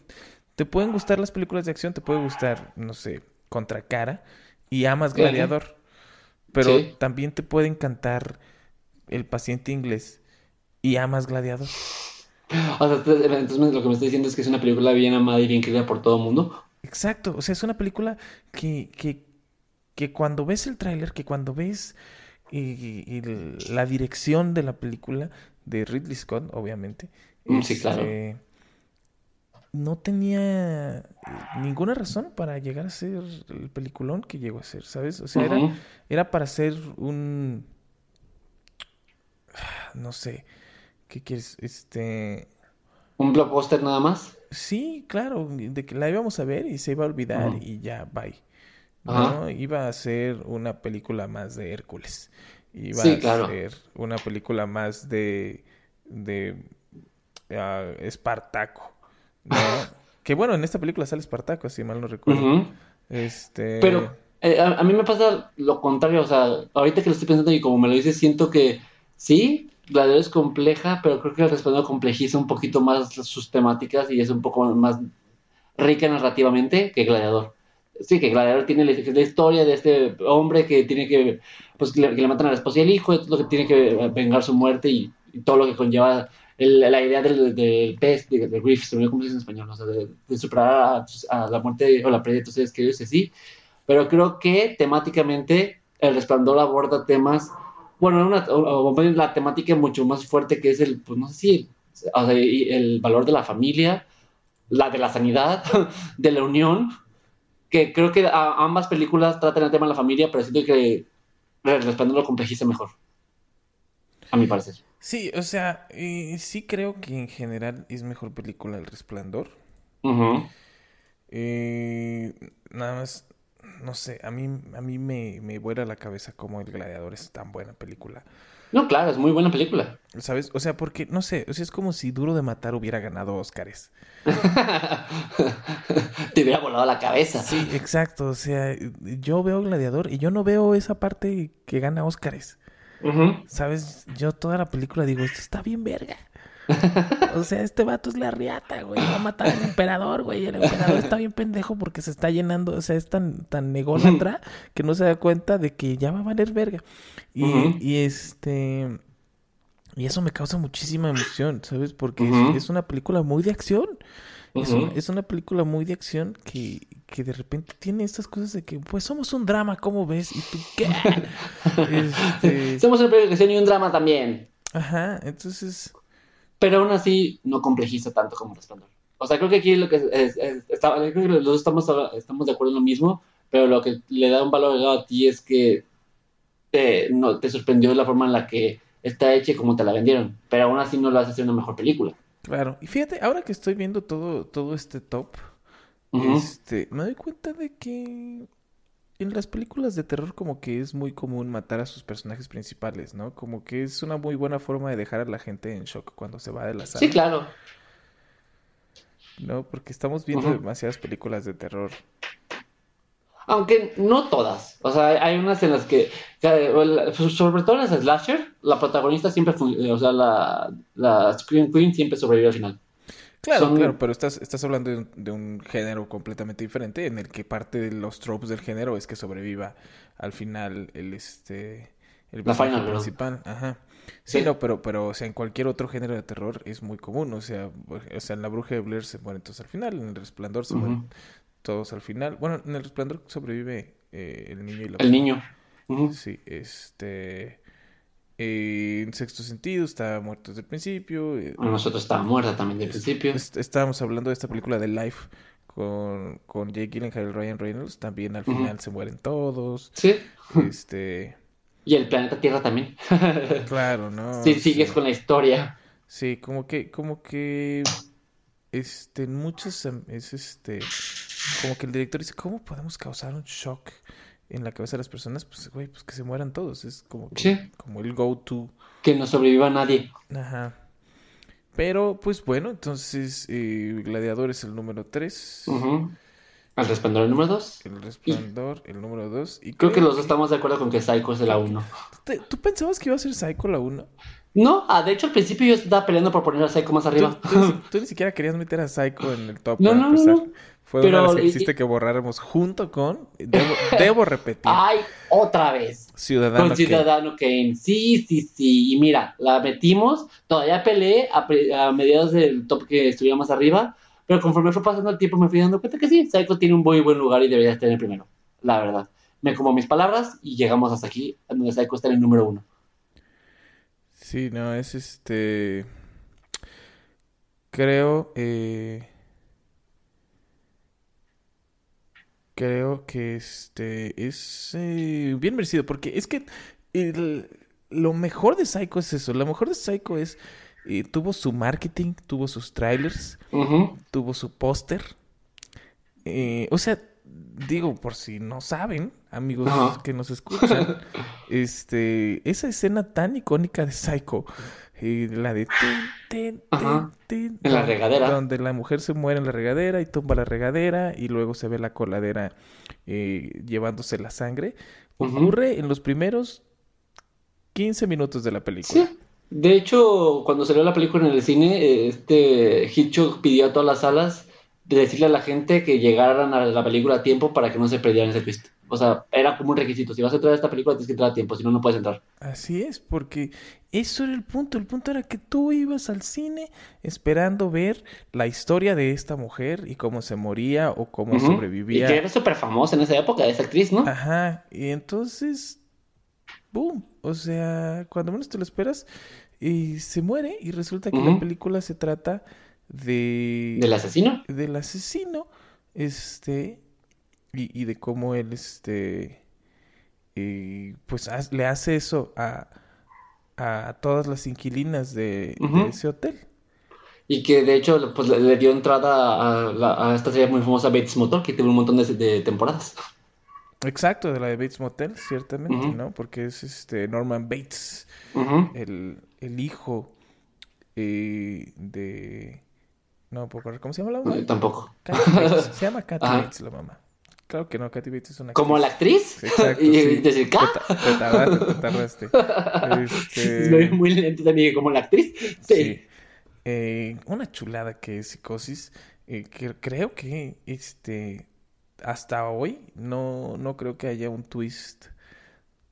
te pueden gustar las películas de acción, te puede gustar, no sé, Contracara y amas. Gladiador, pero Sí. también te puede encantar El paciente inglés y amas Gladiador. O sea, entonces lo que me está diciendo es que es una película bien amada y bien querida por todo el mundo. Exacto, o sea, es una película que, que, que cuando ves el tráiler, que cuando ves eh, el- la dirección de la película de Ridley Scott, obviamente, Mm, sí, claro. este, no tenía eh, ninguna razón para llegar a ser el peliculón que llegó a ser, ¿sabes? O sea, era, era para ser un, no sé, ¿qué quieres? Este, Un blockbuster nada más. Sí, claro, de que la íbamos a ver y se iba a olvidar y ya, bye. ¿No? Iba a ser una película más de Hércules. Iba Sí, a claro. ser una película más de, de ah, Espartaco. ¿No? que bueno, en esta película sale Espartaco, si mal no recuerdo. Este... Pero eh, a, a mí me pasa lo contrario, o sea, ahorita que lo estoy pensando y como me lo dices, siento que sí, Gladiador es compleja, pero creo que el resplandor complejiza un poquito más sus temáticas y es un poco más rica narrativamente que Gladiador. Sí, que Gladiador tiene la, la historia de este hombre que tiene que, pues, que le, que le matan a la esposa y al hijo, es lo que tiene que vengar su muerte y, y todo lo que conlleva el- la idea del, del pez, de, de grief, se me cómo se dice en español, o sea, de, de superar a, a la muerte o la pérdida de tus seres queridos así. Pero creo que temáticamente El Resplandor aborda temas, bueno, una, o- o la temática mucho más fuerte que es el, pues no sé si, o sea, el valor de la familia la de la sanidad, de la unión, que creo que ambas películas tratan el tema de la familia, pero siento que El Resplandor lo complejiza mejor, a mi parecer. Sí, o sea, eh, sí creo que en general es mejor película El Resplandor. Eh, nada más, no sé, a mí, a mí me, me vuela la cabeza como El Gladiador es tan buena película. No, claro, es muy buena película. ¿Sabes? O sea, porque, no sé, o sea, es como si Duro de Matar hubiera ganado Oscars. Te hubiera volado la cabeza. Sí, exacto. O sea, yo veo Gladiador y yo no veo esa parte que gana ¿Sabes? Yo toda la película digo, esto está bien verga. O sea, este vato es la riata, güey. Va a matar al emperador, güey. El emperador está bien pendejo porque se está llenando, o sea, es tan, tan nególatra que no se da cuenta de que ya va a valer verga. Y, y este. Y eso me causa muchísima emoción, ¿sabes? Porque es, una película muy de acción. Es, una película muy de acción que, que, de repente tiene estas cosas de que, pues somos un drama, ¿cómo ves? ¿Y tú qué? este... Somos una y un drama también. Ajá, entonces pero aún así no complejiza tanto como Resplandor. O sea, creo que aquí lo que es, creo que los dos estamos, estamos de acuerdo en lo mismo, pero lo que le da un valor agregado a ti es que te, no, te sorprendió la forma en la que está hecha y cómo te la vendieron, pero aún así no lo hace ser una mejor película. Claro, y fíjate, ahora que estoy viendo todo, todo este top, este, me doy cuenta de que en las películas de terror como que es muy común matar a sus personajes principales, ¿no? Como que es una muy buena forma de dejar a la gente en shock cuando se va de la sala. Sí, claro. No, porque estamos viendo demasiadas películas de terror. Aunque no todas. O sea, hay unas en las que, sobre todo en las slasher, la protagonista siempre, o sea, la, la Scream Queen siempre sobrevive al final. Claro, claro, pero estás, estás hablando de un, género completamente diferente en el que parte de los tropes del género es que sobreviva al final el este el personaje principal, ajá. Sí, no, pero pero o sea, en cualquier otro género de terror es muy común, o sea, o sea, en La Bruja de Blair se mueren todos al final, en El Resplandor se mueren todos al final. Bueno, en El Resplandor sobrevive eh, el niño y la El niño. Sí, este en sexto sentido, estaba muerto desde el principio. Eh, nosotros estaba muerta también desde el principio. estábamos hablando de esta película de Life con, con Jake Gyllenhaal y Ryan Reynolds. También al final se mueren todos. Sí. Este... Y el planeta Tierra también. claro, ¿no? Sí, sigues con la historia. Sí, como que, como que, este, en muchos, es este, como que el director dice, ¿cómo podemos causar un shock en la cabeza de las personas, pues, güey, pues que se mueran todos. Es como, como el go-to. Que no sobreviva nadie. Ajá. Pero, pues bueno, entonces eh, Gladiador es el número 3. El Resplandor el número 2. El Resplandor el número 2. Y creo, que los dos estamos de acuerdo con que Psycho es la 1. ¿Tú pensabas que iba a ser Psycho la 1? No, ah, de hecho al principio yo estaba peleando por poner a Psycho más arriba. Tú, ni siquiera querías meter a Psycho en el top. No, no, no. Fue Pero, una de las que hiciste que borráramos junto con. Debo, repetir. Ay, otra vez. Ciudadano Con Ciudadano Kane. Sí, sí, sí. Y mira, la metimos. Todavía peleé a, mediados del top que estuviera más arriba. Pero conforme fue pasando el tiempo, me fui dando cuenta que sí, Psycho tiene un muy buen lugar y debería estar en el primero. La verdad. Me como mis palabras y llegamos hasta aquí, donde Psycho está en el número uno. Sí, no, es este. Creo. Eh creo que este es eh, bien merecido porque es que lo mejor de Psycho es eso, lo mejor de Psycho es eh, tuvo su marketing, tuvo sus trailers, tuvo su póster, eh, o sea, digo por si no saben, amigos que nos escuchan, este, esa escena tan icónica de Psycho y la de en la regadera. Donde la mujer se muere en la regadera y tumba la regadera y luego se ve la coladera eh, llevándose la sangre. Ocurre en los primeros 15 minutos de la película. Sí. De hecho, cuando salió la película en el cine, este Hitchcock pidió a todas las salas de decirle a la gente que llegaran a la película a tiempo para que no se perdieran ese twist. O sea, era como un requisito. Si vas a entrar a esta película, tienes que entrar a tiempo, si no, no puedes entrar. Así es, porque eso era el punto. El punto era que tú ibas al cine esperando ver la historia de esta mujer y cómo se moría o cómo sobrevivía. Y que era súper famosa en esa época, esa actriz, ¿no? Ajá, y entonces, boom. O sea, cuando menos te lo esperas, y se muere y resulta que la película se trata de... ¿Del asesino? Del asesino, este, y, y de cómo él, este, eh, pues le hace eso a, a todas las inquilinas de, ese hotel. Y que de hecho pues, le, le dio entrada a, la- a esta serie muy famosa Bates Motel, que tuvo un montón de, de temporadas. Exacto, de la de Bates Motel, ciertamente. ¿no? Porque es este Norman Bates, el, el hijo eh, de... No ¿cómo se llama la mamá? Eh, Tampoco. Bates. Se llama Kathy Ajá. Bates la mamá. Claro que no, Kathy Bates es una Como la actriz. actriz. Exacto, y sí. decir, Te, ¿qué? te tardaste, te tardaste. Este, muy lento también como la actriz. Sí. sí. Eh, una chulada que es Psicosis. eh, que creo que este hasta hoy no, no creo que haya un twist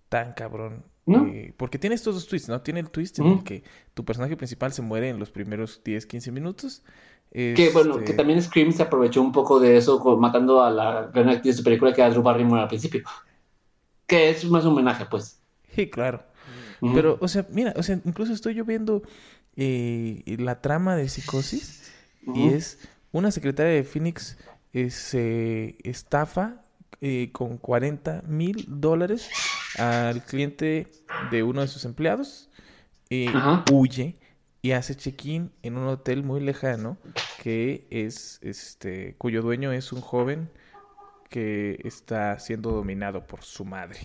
tan cabrón. ¿No? eh, porque tiene estos dos twists, ¿no? Tiene el twist en el que tu personaje principal se muere en los primeros 10, 15 minutos. Que bueno, Este, que también Scream se aprovechó un poco de eso con- matando a la gran actriz de su película que era Drew Barrymore al principio. Que es más un homenaje, pues. Sí, claro. Pero, o sea, mira, o sea, incluso estoy yo viendo eh, la trama de Psicosis y es una secretaria de Phoenix eh, se estafa eh, con 40 mil dólares al cliente de uno de sus empleados, eh, Ajá. huye y hace check-in en un hotel muy lejano que es, este, cuyo dueño es un joven que está siendo dominado por su madre.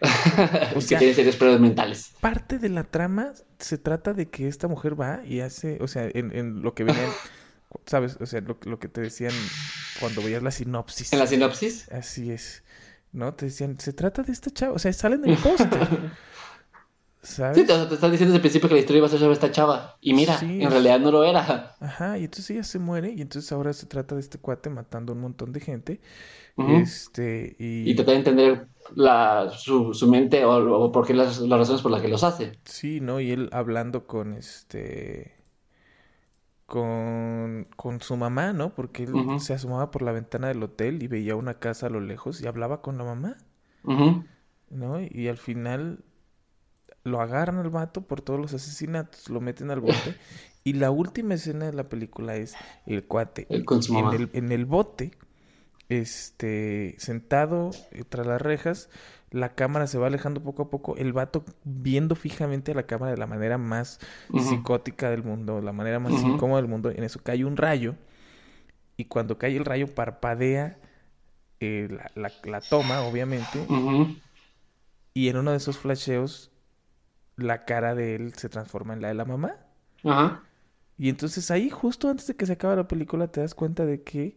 O que sea, tiene serios problemas mentales. parte de la trama se trata de que esta mujer va y hace, o sea, en, en lo que venían, ¿sabes? O sea, lo, lo que te decían cuando veías la sinopsis. En la sinopsis. Así es, ¿no? Te decían, se trata de esta chava, o sea, sale en el póster, ¿sabes? Sí, te, te están diciendo desde el principio que la historia iba a ser sobre esta chava. Y mira, Sí. en realidad no lo era. Ajá, y entonces ella se muere y entonces ahora se trata de este cuate matando a un montón de gente. Este, y... Y tratar de entender la, su, su mente o, o por qué las, las razones por las que los hace. Sí, ¿no? Y él hablando con este... Con, con su mamá, ¿no? Porque él se asomaba por la ventana del hotel y veía una casa a lo lejos y hablaba con la mamá, Ujú. ¿no? Y al final lo agarran al vato por todos los asesinatos, lo meten al bote. Y la última escena de la película es el cuate su en el, en el bote, este, sentado eh, tras las rejas, la cámara se va alejando poco a poco, el vato viendo fijamente a la cámara de la manera más psicótica del mundo, la manera más Ujú. incómoda del mundo, en eso cae un rayo, y cuando cae el rayo parpadea eh, la, la- la toma, obviamente, y en uno de esos flasheos la cara de él se transforma en la de la mamá. Ajá. Y entonces ahí, justo antes de que se acabe la película, te das cuenta de que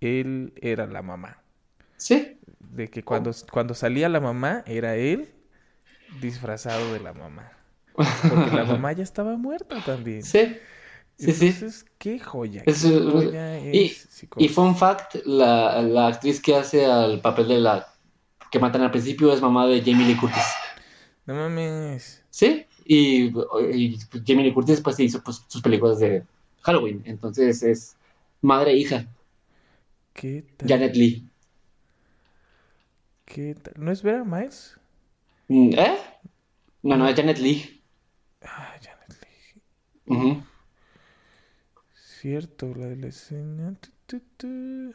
él era la mamá. Sí. De que cuando, cuando salía la mamá, era él disfrazado de la mamá. Porque la mamá ya estaba muerta también. Sí. Sí, sí. Entonces, qué joya. Es, qué eh, joya y, es y Psicosis. fun fact, la, la actriz que hace al papel de la que matan al principio es mamá de Jamie Lee Curtis. No mames. Sí. Y, y Jamie Lee Curtis pues hizo pues, sus películas de Halloween. Entonces es madre e hija. ¿Qué tal? Janet Lee. ¿Qué tal? ¿No es Vera Miles? Mm, ¿Eh? No, no, es Janet Lee. Ah, Janet Leigh. Ujú. Cierto, la de la escena. tu, tu, tu.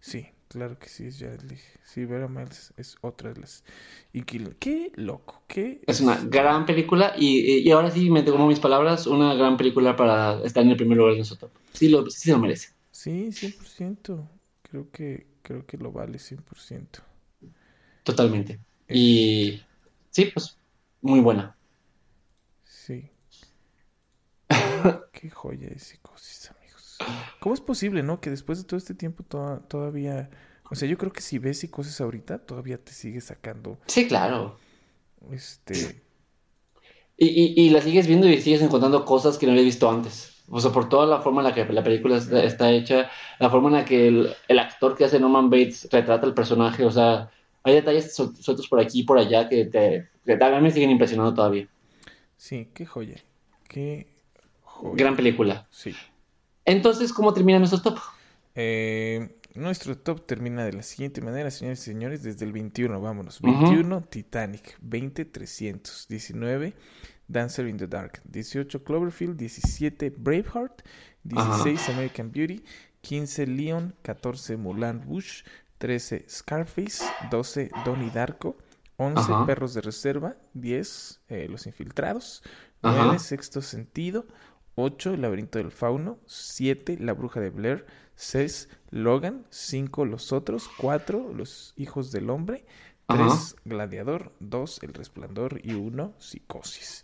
Sí, claro que sí es Janet Leigh. Sí, Vera Miles es otra de las. Y qué loco, qué. Es una gran película y, y ahora sí me tomo mis palabras, una gran película para estar en el primer lugar de top. Sí, lo, sí se lo merece. Sí, 100%. Creo que, creo que lo vale 100%. Totalmente. Y sí, pues muy buena. Sí. Qué joya de psicosis, amigos. ¿Cómo es posible, no? Que después de todo este tiempo toda- todavía... O sea, yo creo que si ves psicosis ahorita, todavía te sigue sacando, Sí, claro. este... Y, y, y la sigues viendo y sigues encontrando cosas que no habías visto antes. O sea, por toda la forma en la que la película está, está hecha, la forma en la que el, el actor que hace Norman Bates retrata el personaje, o sea, hay detalles suel- sueltos por aquí y por allá que, te, que me siguen impresionando todavía. Sí, qué joya. Qué joya. Gran película. Sí. Entonces, ¿cómo termina nuestro top? Eh, nuestro top termina de la siguiente manera, señores y señores, desde el 21, vámonos. Ujú. 21, Titanic. 20, 300. 19, Dancer in the Dark. 18 Cloverfield, 17 Braveheart, 16 American Beauty, 15 Leon, 14 Mulan Bush, 13 Scarface, 12 Donnie Darko, 11 Perros de Reserva, 10 eh, Los Infiltrados, 9 Sexto Sentido, 8 El Laberinto del Fauno, 7 La Bruja de Blair, 6 Logan, 5 Los Otros, 4 Los Hijos del Hombre, 3 Gladiador, 2 El Resplandor y 1 Psicosis.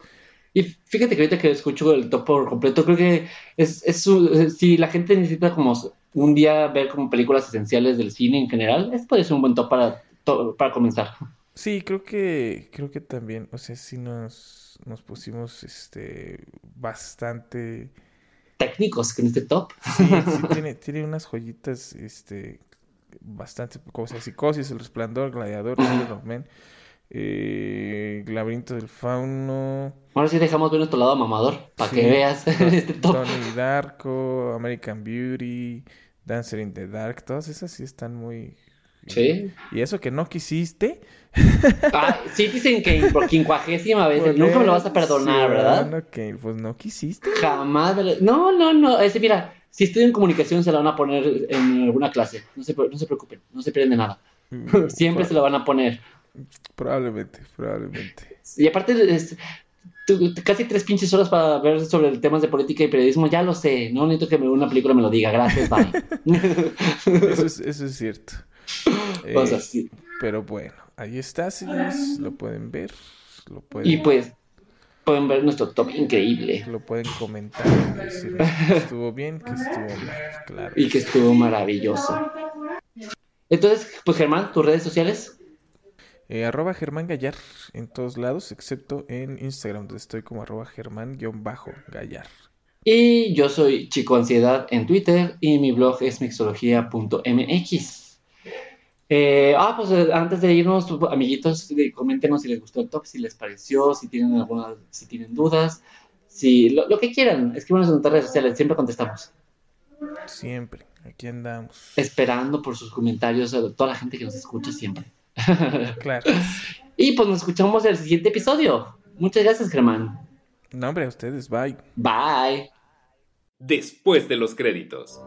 Y fíjate que ahorita que escucho el top por completo, creo que es, es si la gente necesita como un día ver como películas esenciales del cine en general, este puede ser un buen top para, para comenzar. Sí, creo que, creo que también, o sea, sí nos, nos pusimos este bastante técnicos en este top. Sí, sí tiene, tiene unas joyitas, este, bastante, como sea, Psicosis, El Resplandor, Gladiador, Rockman, eh, Laberinto del Fauno. Ahora sí dejamos ver nuestro lado mamador, para que veas este top. Tony Darko, American Beauty, Dancer in the Dark, todas esas sí están muy... Sí. Y eso que no quisiste. Ah, sí dicen que por quincuagésima vez, nunca me lo vas a perdonar, ¿verdad? Ok, pues no quisiste. Jamás. No, no, no. Es, mira, si estoy en comunicación se la van a poner en alguna clase. No se, no se preocupen, no se pierden de nada. Mm, Siempre se la van a poner. Probablemente, probablemente. Y aparte, es, casi tres pinches horas para ver sobre temas de política y periodismo, ya lo sé. No necesito que me una película me lo diga. Gracias, bye. eso, es, eso es cierto. Eh, pero bueno, ahí está, señores. Lo pueden ver. Lo pueden... Y pues, pueden ver nuestro top increíble. Lo pueden comentar y decir que estuvo bien, que estuvo mal, claro. Y que estuvo maravilloso. Entonces, pues Germán, tus redes sociales. Eh, arroba Germán Gallar en todos lados, excepto en Instagram, donde estoy como arroba Germán-Gallar. Y yo soy Chico Ansiedad en Twitter y mi blog es mixología.mx. Eh, ah, pues eh, antes de irnos, amiguitos, coméntenos si les gustó el top, si les pareció, si tienen alguna, si tienen dudas, si lo, que quieran, escríbanos en nuestras redes sociales, siempre contestamos. Siempre, aquí andamos. Esperando por sus comentarios a toda la gente que nos escucha siempre. Claro. y pues nos escuchamos en el siguiente episodio. Muchas gracias, Germán. No, hombre, a ustedes, bye. Bye. Después de los créditos.